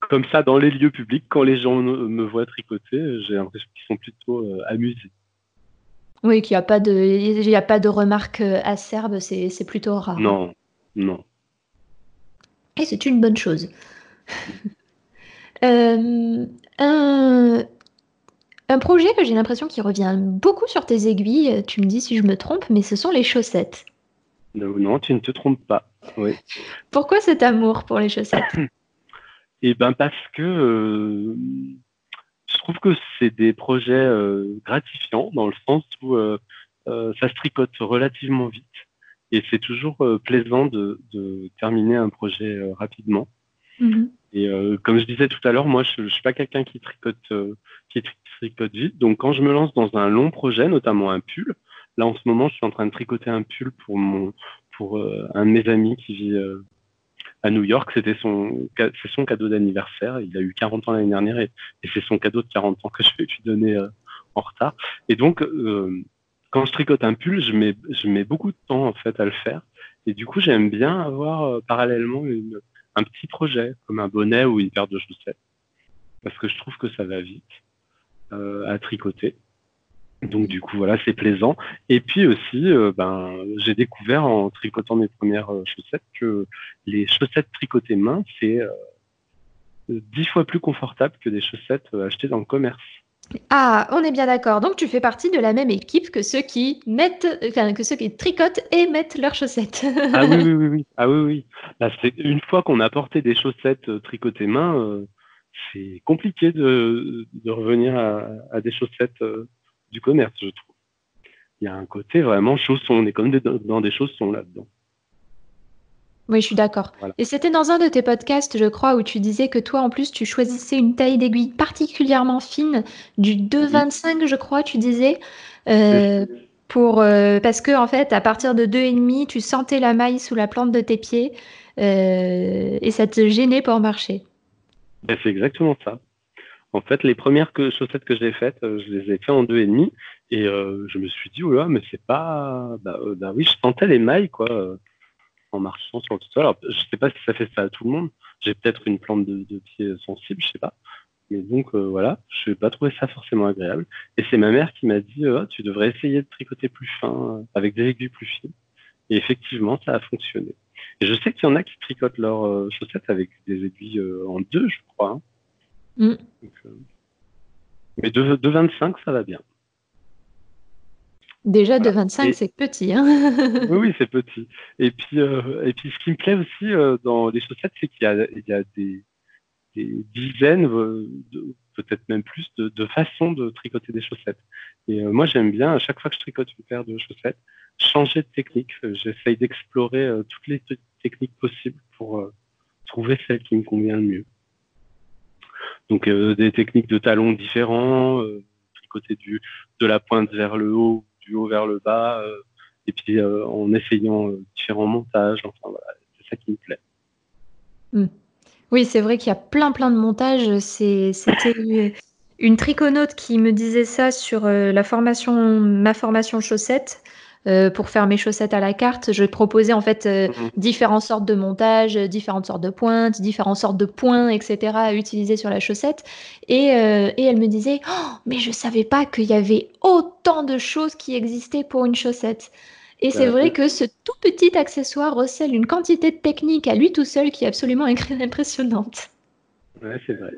S2: comme ça, dans les lieux publics, quand les gens me, voient tricoter, j'ai l'impression qu'ils sont plutôt euh, amusés.
S1: Oui, qu'il n'y a pas de, il a pas de remarques euh, acerbes, c'est, c'est plutôt rare.
S2: Non, non.
S1: Et c'est une bonne chose. *laughs* Euh, un, un projet que j'ai l'impression qui revient beaucoup sur tes aiguilles, tu me dis si je me trompe, mais ce sont les chaussettes.
S2: Non, tu ne te trompes pas. Oui.
S1: Pourquoi cet amour pour les chaussettes? *clears throat*
S2: Eh ben parce que euh, je trouve que c'est des projets euh, gratifiants dans le sens où euh, ça se tricote relativement vite et c'est toujours plaisant de, terminer un projet rapidement. Mm-hmm. Et comme je disais tout à l'heure, moi je, ne suis pas quelqu'un qui tricote qui tricote vite, donc quand je me lance dans un long projet, notamment un pull, Là, en ce moment, je suis en train de tricoter un pull pour, mon, pour euh, un de mes amis qui vit euh, à New York. C'était son, c'est son cadeau d'anniversaire. Il a eu 40 ans l'année dernière et, c'est son cadeau de 40 ans que je vais lui donner euh, en retard. Et donc, quand je tricote un pull, je mets, je mets beaucoup de temps en fait à le faire. Et du coup, j'aime bien avoir parallèlement un petit projet, comme un bonnet ou une paire de chaussettes, parce que je trouve que ça va vite à tricoter. Donc du coup voilà c'est plaisant et puis aussi euh, ben j'ai découvert en tricotant mes premières euh, chaussettes que les chaussettes tricotées main c'est euh, dix fois plus confortable que des chaussettes achetées dans le commerce.
S1: Ah, on est bien d'accord. Donc tu fais partie de la même équipe que ceux qui mettent, enfin, que ceux qui tricotent et mettent leurs chaussettes.
S2: ah oui, oui, *laughs* oui, oui. Ah oui, oui. Bah, c'est une fois qu'on a porté des chaussettes tricotées main, c'est compliqué de, de revenir à, à des chaussettes du commerce, je trouve. Il y a un côté vraiment chausson, on est comme dans des chaussons là-dedans.
S1: Oui, je suis d'accord. Et c'était dans un de tes podcasts, je crois, où tu disais que toi, en plus, tu choisissais une taille d'aiguille particulièrement fine, du 2,25, je crois, tu disais, euh, pour, euh, parce que, en fait, à partir de 2,5, tu sentais la maille sous la plante de tes pieds euh, et ça te gênait pour marcher.
S2: Ben, c'est exactement ça. En fait, les premières chaussettes que j'ai faites, euh, je les ai faites en deux et demi, et euh, je me suis dit, là, mais c'est pas, bah, euh, bah, oui, je sentais les mailles, quoi, en marchant sur le tout Alors, je sais pas si ça fait ça à tout le monde. J'ai peut-être une plante de, pied sensible, je sais pas. Mais donc voilà, je n'ai pas trouvé ça forcément agréable. Et c'est ma mère qui m'a dit, oh, tu devrais essayer de tricoter plus fin, avec des aiguilles plus fines. Et effectivement, ça a fonctionné. Et je sais qu'il y en a qui tricotent leurs chaussettes avec des aiguilles en deux, je crois. Hein. Mm. Euh, mais de, de, 25, ça va bien.
S1: Déjà, de 25, c'est petit. Hein *laughs*
S2: oui, oui, c'est petit. Et puis, euh, et puis, ce qui me plaît aussi euh, dans les chaussettes, c'est qu'il y y a des, dizaines, peut-être même plus, de, façons de tricoter des chaussettes. Et moi, j'aime bien, à chaque fois que je tricote une paire de chaussettes, changer de technique. J'essaye d'explorer toutes les techniques possibles pour trouver celle qui me convient le mieux. Donc euh, des techniques de talons différents, euh, du, de la pointe vers le haut, du haut vers le bas, euh, et puis en essayant différents montages. C'est ça qui me plaît.
S1: Hmm. Oui, c'est vrai qu'il y a plein plein de montages. C'était une triconaute qui me disait ça sur la formation, ma formation chaussettes. Euh, pour faire mes chaussettes à la carte, je proposais en fait euh, mhm. différentes sortes de montages, différentes sortes de pointes, différentes sortes de points, etc. à utiliser sur la chaussette. Et, euh, et elle me disait, oh, mais je savais pas qu'il y avait autant de choses qui existaient pour une chaussette. Et c'est vrai que ce tout petit accessoire recèle une quantité de technique à lui tout seul qui est absolument *laughs* impressionnante.
S2: Ouais, c'est vrai.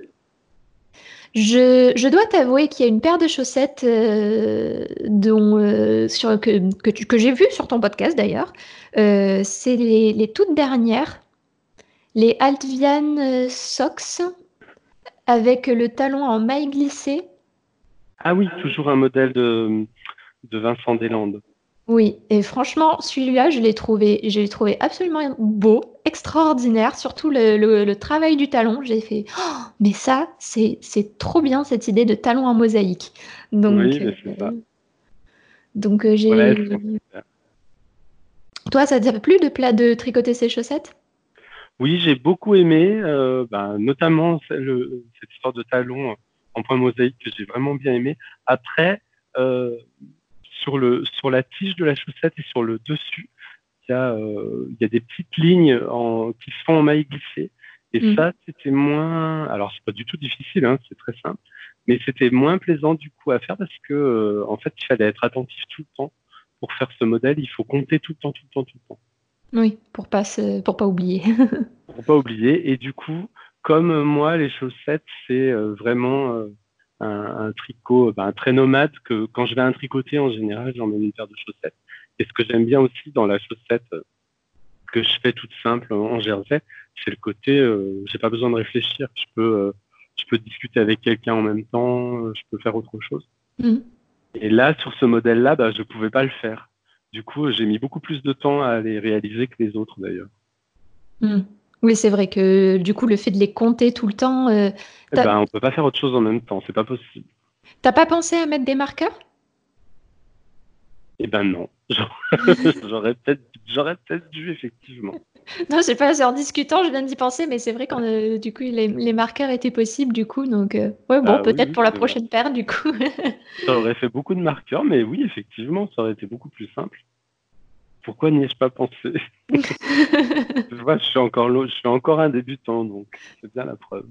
S1: Je, dois t'avouer qu'il y a une paire de chaussettes euh, euh, que, j'ai vues sur ton podcast d'ailleurs. Euh, c'est les, toutes dernières, les Altvian Socks avec le talon en maille glissée.
S2: Ah oui, toujours un modèle de, de Vincent Deslandes.
S1: Oui, et franchement, celui-là, je l'ai trouvé, je l'ai trouvé absolument beau, extraordinaire, surtout le, travail du talon. J'ai fait, oh, mais ça, c'est, trop bien cette idée de talon en mosaïque. Donc, oui, c'est ça. Euh, donc euh, j'ai. Toi, ça t'a plu de, de tricoter ces chaussettes?
S2: Oui, j'ai beaucoup aimé, euh, ben, notamment cette histoire de talon en point mosaïque que j'ai vraiment bien aimé. Après, sur, le, sur la tige de la chaussette et sur le dessus, il y a, euh, il y a des petites lignes en, qui se font en maille glissée. Et mm. ça, c'était moins. Alors, c'est pas du tout difficile, hein, c'est très simple, mais c'était moins plaisant du coup à faire parce que, euh, en fait, il fallait être attentif tout le temps pour faire ce modèle. Il faut compter tout le temps, tout le temps, tout le temps.
S1: Oui, pour pas pour pas oublier. *laughs*
S2: pour pas oublier. Et du coup, comme moi, les chaussettes, c'est euh, vraiment un, tricot ben, très nomade que quand je vais un tricoter en général j'emmène une paire de chaussettes. Et ce que j'aime bien aussi dans la chaussette euh, que je fais toute simple en jersey c'est le côté euh, j'ai pas besoin de réfléchir. Je peux euh, je peux discuter avec quelqu'un en même temps je peux faire autre chose. Mmh. et là sur ce modèle là bah, je pouvais pas le faire. Du coup j'ai mis beaucoup plus de temps à les réaliser que les autres d'ailleurs.
S1: Mmh. Oui, c'est vrai que du coup, le fait de les compter tout le temps. Euh,
S2: eh ben, on peut pas faire autre chose en même temps, c'est pas possible.
S1: T'as pas pensé à mettre des marqueurs?
S2: Eh ben non. *laughs* J'aurais peut-être peut dû, effectivement. *laughs*
S1: non, je pas, en discutant, je viens d'y penser, mais c'est vrai qu'en euh, du coup, les, marqueurs étaient possibles, du coup, donc euh, ouais, bon, bah peut-être pour la prochaine paire, du coup. *laughs*
S2: ça aurait fait beaucoup de marqueurs, mais oui, effectivement, ça aurait été beaucoup plus simple pourquoi n'y ai-je pas pensé *laughs* Je vois, je suis encore je suis encore un débutant, donc c'est bien la preuve.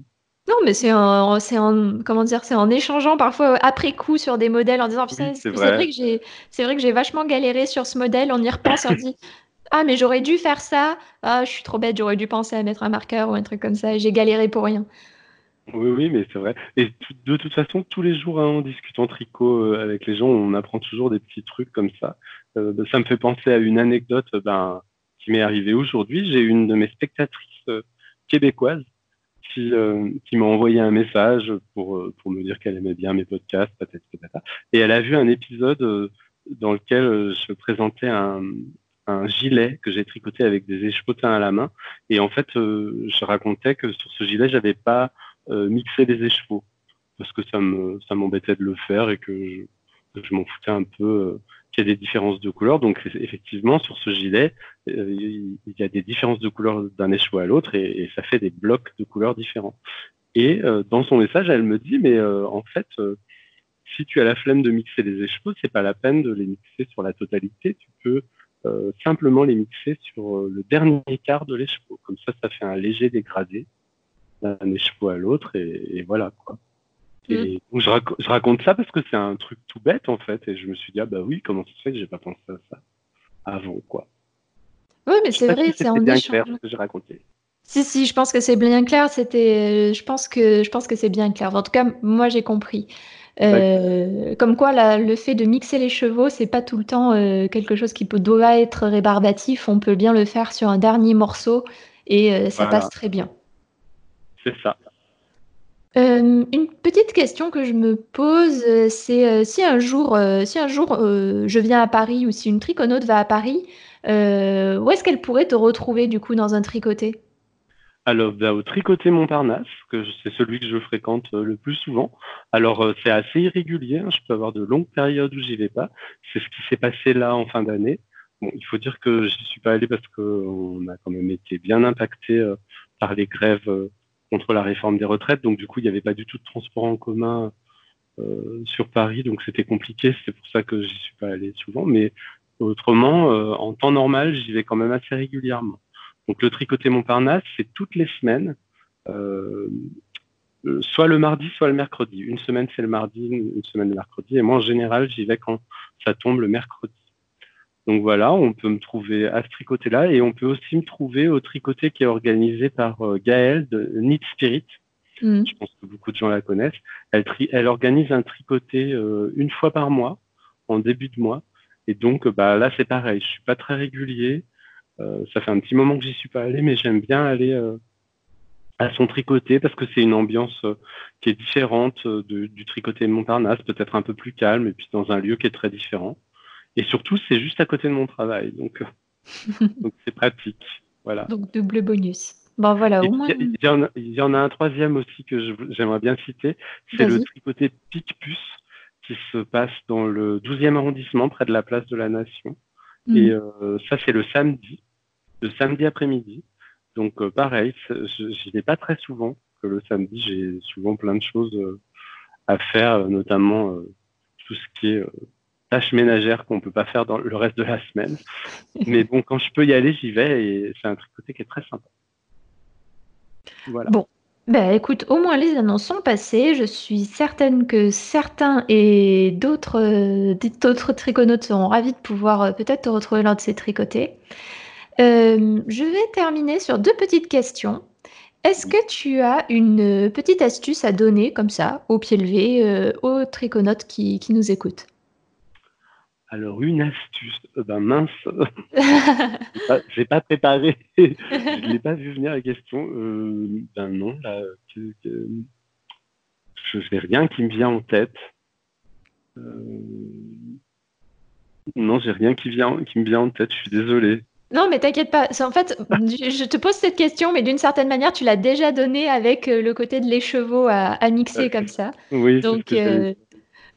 S1: Non, mais c'est en, c'est en, comment dire, c'est en échangeant parfois après coup sur des modèles en disant, c'est vrai. que j'ai, c'est vrai que j'ai vachement galéré sur ce modèle. On y repense, on dit, ah mais j'aurais dû faire ça. Ah, je suis trop bête, j'aurais dû penser à mettre un marqueur ou un truc comme ça. J'ai galéré pour rien.
S2: Oui, oui, mais c'est vrai. Et de toute façon, tous les jours, hein, en discutant tricot euh, avec les gens, on apprend toujours des petits trucs comme ça. Euh, ça me fait penser à une anecdote ben, qui m'est arrivée aujourd'hui. J'ai une de mes spectatrices euh, québécoises qui, m'a envoyé un message pour, me dire qu'elle aimait bien mes podcasts, peut-être. Et elle a vu un épisode dans lequel je présentais un, gilet que j'ai tricoté avec des écheveaux à la main. Et en fait, je racontais que sur ce gilet, j'avais pas euh, mixer les écheveaux parce que ça me ça m'embêtait de le faire et que je, m'en foutais un peu euh, qu'il y a des différences de couleurs. Donc effectivement, sur ce gilet, euh, il y a des différences de couleurs d'un écheveau à l'autre et, ça fait des blocs de couleurs différents. Et dans son message, elle me dit, mais en fait, si tu as la flemme de mixer les écheveaux, c'est pas la peine de les mixer sur la totalité. Tu peux simplement les mixer sur le dernier quart de l'écheveau. Comme ça, ça fait un léger dégradé d'un écheveau à l'autre et, voilà quoi. Et mm. je, raconte ça parce que c'est un truc tout bête en fait et je me suis dit ah bah oui comment ça se fait que j'ai pas pensé à ça avant quoi.
S1: Oui mais c'est vrai c'est en
S2: bien clair ce que j'ai raconté.
S1: Si si je pense que c'est bien clair c'était je pense que je pense que c'est bien clair en tout cas moi j'ai compris. Euh, comme quoi, le fait de mixer les chevaux, c'est pas tout le temps euh, quelque chose qui peut, doit être rébarbatif. On peut bien le faire sur un dernier morceau et euh, ça passe très bien.
S2: C'est ça.
S1: Euh, une petite question que je me pose, euh, c'est euh, si un jour, si un jour je viens à Paris ou si une triconaute va à Paris, où est-ce qu'elle pourrait te retrouver du coup dans un tricoté?
S2: Alors, bah, au tricoté Montparnasse, que c'est celui que je fréquente le plus souvent. Alors, c'est assez irrégulier, hein, je peux avoir de longues périodes où j'y vais pas. C'est ce qui s'est passé là en fin d'année. Bon, il faut dire que je suis pas allé parce qu'on a quand même été bien impacté par les grèves contre la réforme des retraites. Donc, du coup, il n'y avait pas du tout de transport en commun sur Paris, donc c'était compliqué, c'est pour ça que j'y suis pas allé souvent, mais autrement, en temps normal, j'y vais quand même assez régulièrement. Donc le tricoté Montparnasse, c'est toutes les semaines, soit le mardi, soit le mercredi. Une semaine, c'est le mardi, une semaine le mercredi, et moi, en général, j'y vais quand ça tombe le mercredi. Donc voilà, on peut me trouver à ce tricoté-là et on peut aussi me trouver au tricoté qui est organisé par euh, Gaëlle de Knit Spirit. Mm. Je pense que beaucoup de gens la connaissent. Elle, elle organise un tricoté euh, une fois par mois, en début de mois. Et donc bah, là, c'est pareil. Je suis pas très régulier. Euh, ça fait un petit moment que j'y suis pas allé, mais j'aime bien aller à son tricoté parce que c'est une ambiance qui est différente du tricoté de Montparnasse, peut-être un peu plus calme et puis dans un lieu qui est très différent. Et surtout, c'est juste à côté de mon travail. Donc, euh, *laughs* c'est pratique. Voilà.
S1: Donc, double bonus. Bon, voilà, au moins.
S2: Il y, en a, un troisième aussi que j'aimerais bien citer. C'est le tricoté Pic-Puce qui se passe dans le 12e arrondissement, près de la place de la Nation. Mm. Et euh, ça, c'est le samedi, le samedi après-midi. Donc, euh, pareil, je n'y vais pas très souvent, que le samedi, j'ai souvent plein de choses à faire, notamment tout ce qui est tâches ménagères qu'on peut pas faire dans le reste de la semaine. Mais bon, quand je peux y aller, j'y vais et c'est un tricoté qui est très sympa.
S1: Voilà. Bon. Ben, écoute, au moins les annonces sont passées. Je suis certaine que certains et d'autres euh, d'autres triconautes seront ravis de pouvoir euh, peut-être te retrouver lors de ces tricotés. Euh, je vais terminer sur deux petites questions. Est-ce que tu as une petite astuce à donner comme ça, au pied levé, aux triconautes qui nous écoutent?
S2: Alors, une astuce, euh, ben mince, *laughs* je n'ai pas, préparé, *laughs* je n'ai pas vu venir la question. Euh, ben non, là, je n'ai rien qui me vient en tête. Euh, non, j'ai rien qui, vient, qui me vient en tête, je suis désolé.
S1: Non, mais t'inquiète pas. En fait, je te pose cette question, mais d'une certaine manière, tu l'as déjà donnée avec le côté de l'écheveau à, à, mixer comme ça.
S2: Oui,
S1: Donc,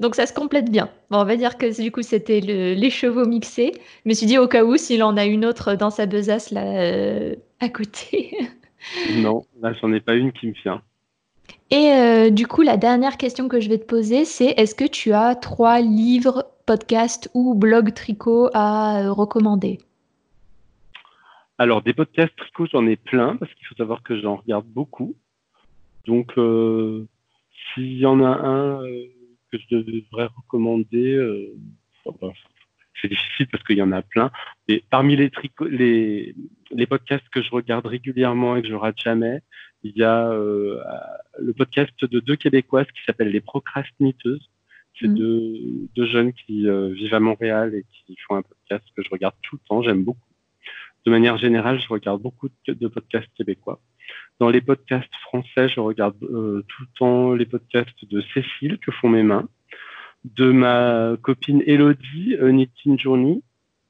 S1: donc ça se complète bien. Bon, on va dire que du coup c'était les chevaux mixés. Je me suis dit au cas où s'il en a une autre dans sa besace là euh, à côté. *laughs*
S2: non, là j'en ai pas une qui me vient.
S1: Et euh, du coup la dernière question que je vais te poser c'est est-ce que tu as trois livres, podcasts ou blogs tricot à euh, recommander?
S2: Alors des podcasts tricot j'en ai plein parce qu'il faut savoir que j'en regarde beaucoup. Donc s'il y en a un que je devrais recommander euh, C'est difficile parce qu'il y en a plein. Et parmi les, les, les, podcasts que je regarde régulièrement et que je rate jamais, il y a euh, le podcast de deux Québécoises qui s'appelle Les Procrastiniteuses. C'est mmh. deux, deux, jeunes qui euh, vivent à Montréal et qui font un podcast que je regarde tout le temps. J'aime beaucoup. De manière générale, je regarde beaucoup de podcasts québécois. Dans les podcasts français, je regarde euh, tout le temps les podcasts de Cécile que font mes mains, de ma copine Elodie, euh, Knitting Journey,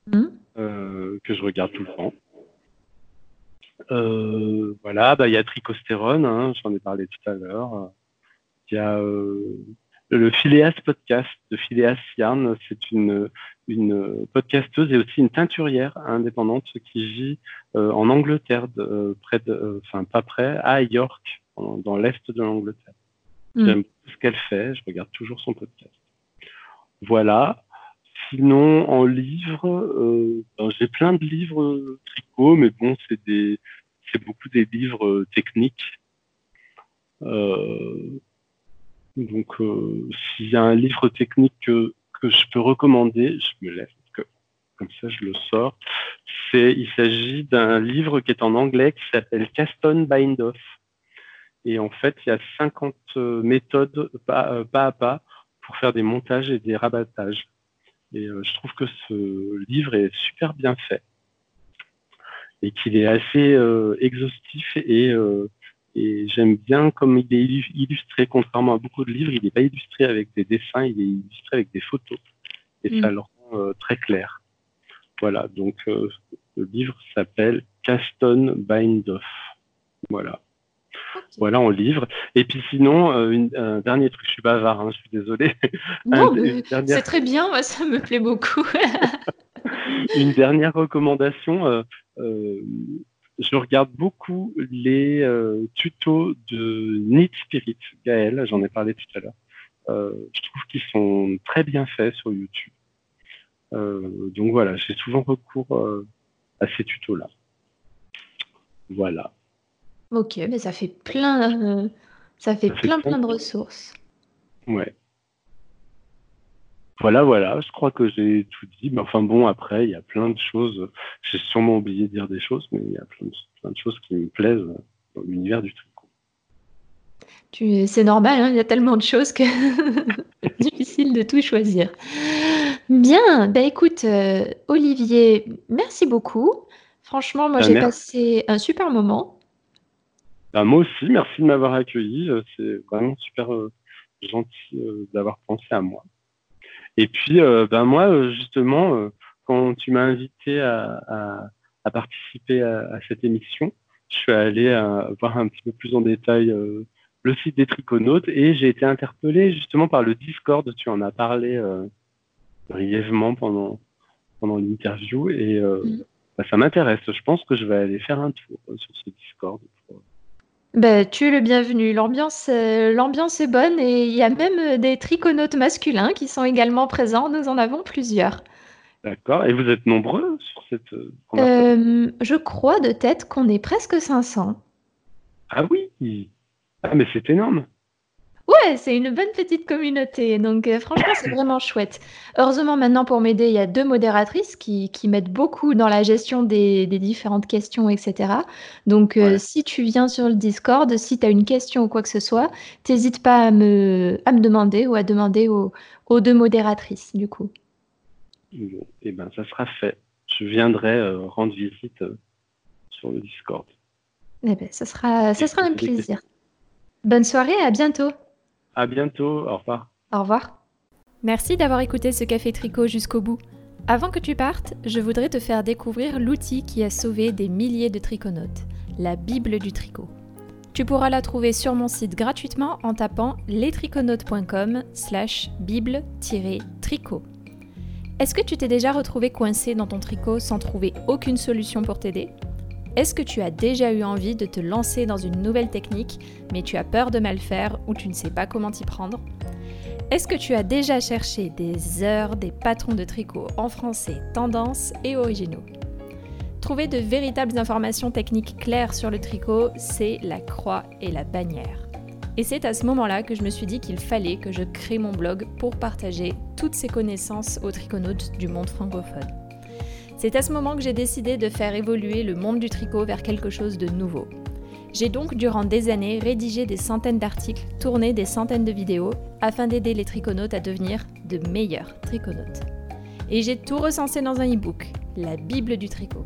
S2: mmh. euh, que je regarde tout le temps. voilà, bah, il y a Tricostérone, hein, j'en ai parlé tout à l'heure. Il y a le Phileas Podcast de Phileas Yarn, c'est une, une podcasteuse et aussi une teinturière indépendante qui vit euh, en Angleterre, euh, près de, euh, enfin pas près, à York, dans l'est de l'Angleterre. Mm. J'aime ce qu'elle fait, je regarde toujours son podcast. Voilà. Sinon, en livre, ben, j'ai plein de livres tricot, mais bon, c'est des, c'est beaucoup des livres techniques. Donc, s'il y a un livre technique que que je peux recommander, je me lève, comme ça je le sors, c'est, il s'agit d'un livre qui est en anglais qui s'appelle Caston Bindoff. Et en fait, il y a 50 euh, méthodes pas, euh, pas à pas pour faire des montages et des rabattages. Et euh, je trouve que ce livre est super bien fait et qu'il est assez exhaustif et, et j'aime bien comme il est illustré, contrairement à beaucoup de livres, il n'est pas illustré avec des dessins, il est illustré avec des photos. Et ça mm. le rend euh, très clair. Voilà, donc euh, le livre s'appelle Caston Bindoff. Voilà. Voilà en livre. Et puis sinon, euh, un dernier truc, je suis bavard, hein, je suis désolé. *laughs*
S1: C'est très bien, moi, ça me plaît beaucoup. *laughs*
S2: une dernière recommandation, je regarde beaucoup les euh, tutos de Knit Spirit, Gaël, j'en ai parlé tout à l'heure. je trouve qu'ils sont très bien faits sur YouTube. donc voilà, j'ai souvent recours à ces tutos-là. Voilà.
S1: Ok, mais ça fait plein, ça fait, plein, plein de ressources.
S2: Ouais. Voilà, voilà, je crois que j'ai tout dit. Mais enfin bon, après, il y a plein de choses. J'ai sûrement oublié de dire des choses, mais il y a plein de, choses qui me plaisent dans l'univers du tricot.
S1: C'est normal, hein, il y a tellement de choses que *laughs* difficile de tout choisir. Bien, bah écoute, euh, Olivier, merci beaucoup. Franchement, moi, bah, j'ai passé un super moment.
S2: Bah, moi aussi, merci de m'avoir accueilli. Euh, c'est vraiment super euh, gentil d'avoir pensé à moi. Et puis, euh, ben moi, euh, justement, euh, quand tu m'as invité à, participer à, cette émission, je suis allé voir un petit peu plus en détail le site des Triconautes et j'ai été interpellé justement par le Discord. Tu en as parlé brièvement pendant, pendant l'interview et mm. bah, ça m'intéresse. Je pense que je vais aller faire un tour sur ce Discord
S1: bah, tu es le bienvenu. L'ambiance, euh, l'ambiance est bonne et il y a même euh, des triconautes masculins qui sont également présents. Nous en avons plusieurs.
S2: D'accord. Et vous êtes nombreux sur cette euh,
S1: conversation? Je crois de tête qu'on est presque 500.
S2: Ah oui. Ah mais c'est énorme.
S1: Ouais, c'est une bonne petite communauté. Donc, euh, franchement, c'est vraiment chouette. Heureusement, maintenant, pour m'aider, il y a deux modératrices qui, qui m'aident beaucoup dans la gestion des, des différentes questions, etc. Donc, euh, si tu viens sur le Discord, si tu as une question ou quoi que ce soit, n'hésite pas à me, à me demander ou à demander aux, aux deux modératrices, du coup.
S2: Bon, eh ben, ça sera fait. Je viendrai euh, rendre visite sur le Discord.
S1: Eh ben, ça sera, ça sera un plaisir. Bonne soirée, à bientôt.
S2: À bientôt. Au revoir.
S1: Au revoir. Merci d'avoir écouté ce café tricot jusqu'au bout. Avant que tu partes, je voudrais te faire découvrir l'outil qui a sauvé des milliers de triconautes, la Bible du tricot. Tu pourras la trouver sur mon site gratuitement en tapant lestriconautes.com slash bible-tricot. Est-ce que tu t'es déjà retrouvé coincé dans ton tricot sans trouver aucune solution pour t'aider? Est-ce que tu as déjà eu envie de te lancer dans une nouvelle technique, mais tu as peur de mal faire ou tu ne sais pas comment t'y prendre? Est-ce que tu as déjà cherché des heures des patrons de tricot en français, tendance et originaux? Trouver de véritables informations techniques claires sur le tricot, c'est la croix et la bannière. Et c'est à ce moment-là que je me suis dit qu'il fallait que je crée mon blog pour partager toutes ces connaissances aux triconautes du monde francophone. C'est à ce moment que j'ai décidé de faire évoluer le monde du tricot vers quelque chose de nouveau. J'ai donc durant des années rédigé des centaines d'articles, tourné des centaines de vidéos afin d'aider les triconautes à devenir de meilleurs triconautes. Et j'ai tout recensé dans un e-book, la Bible du tricot.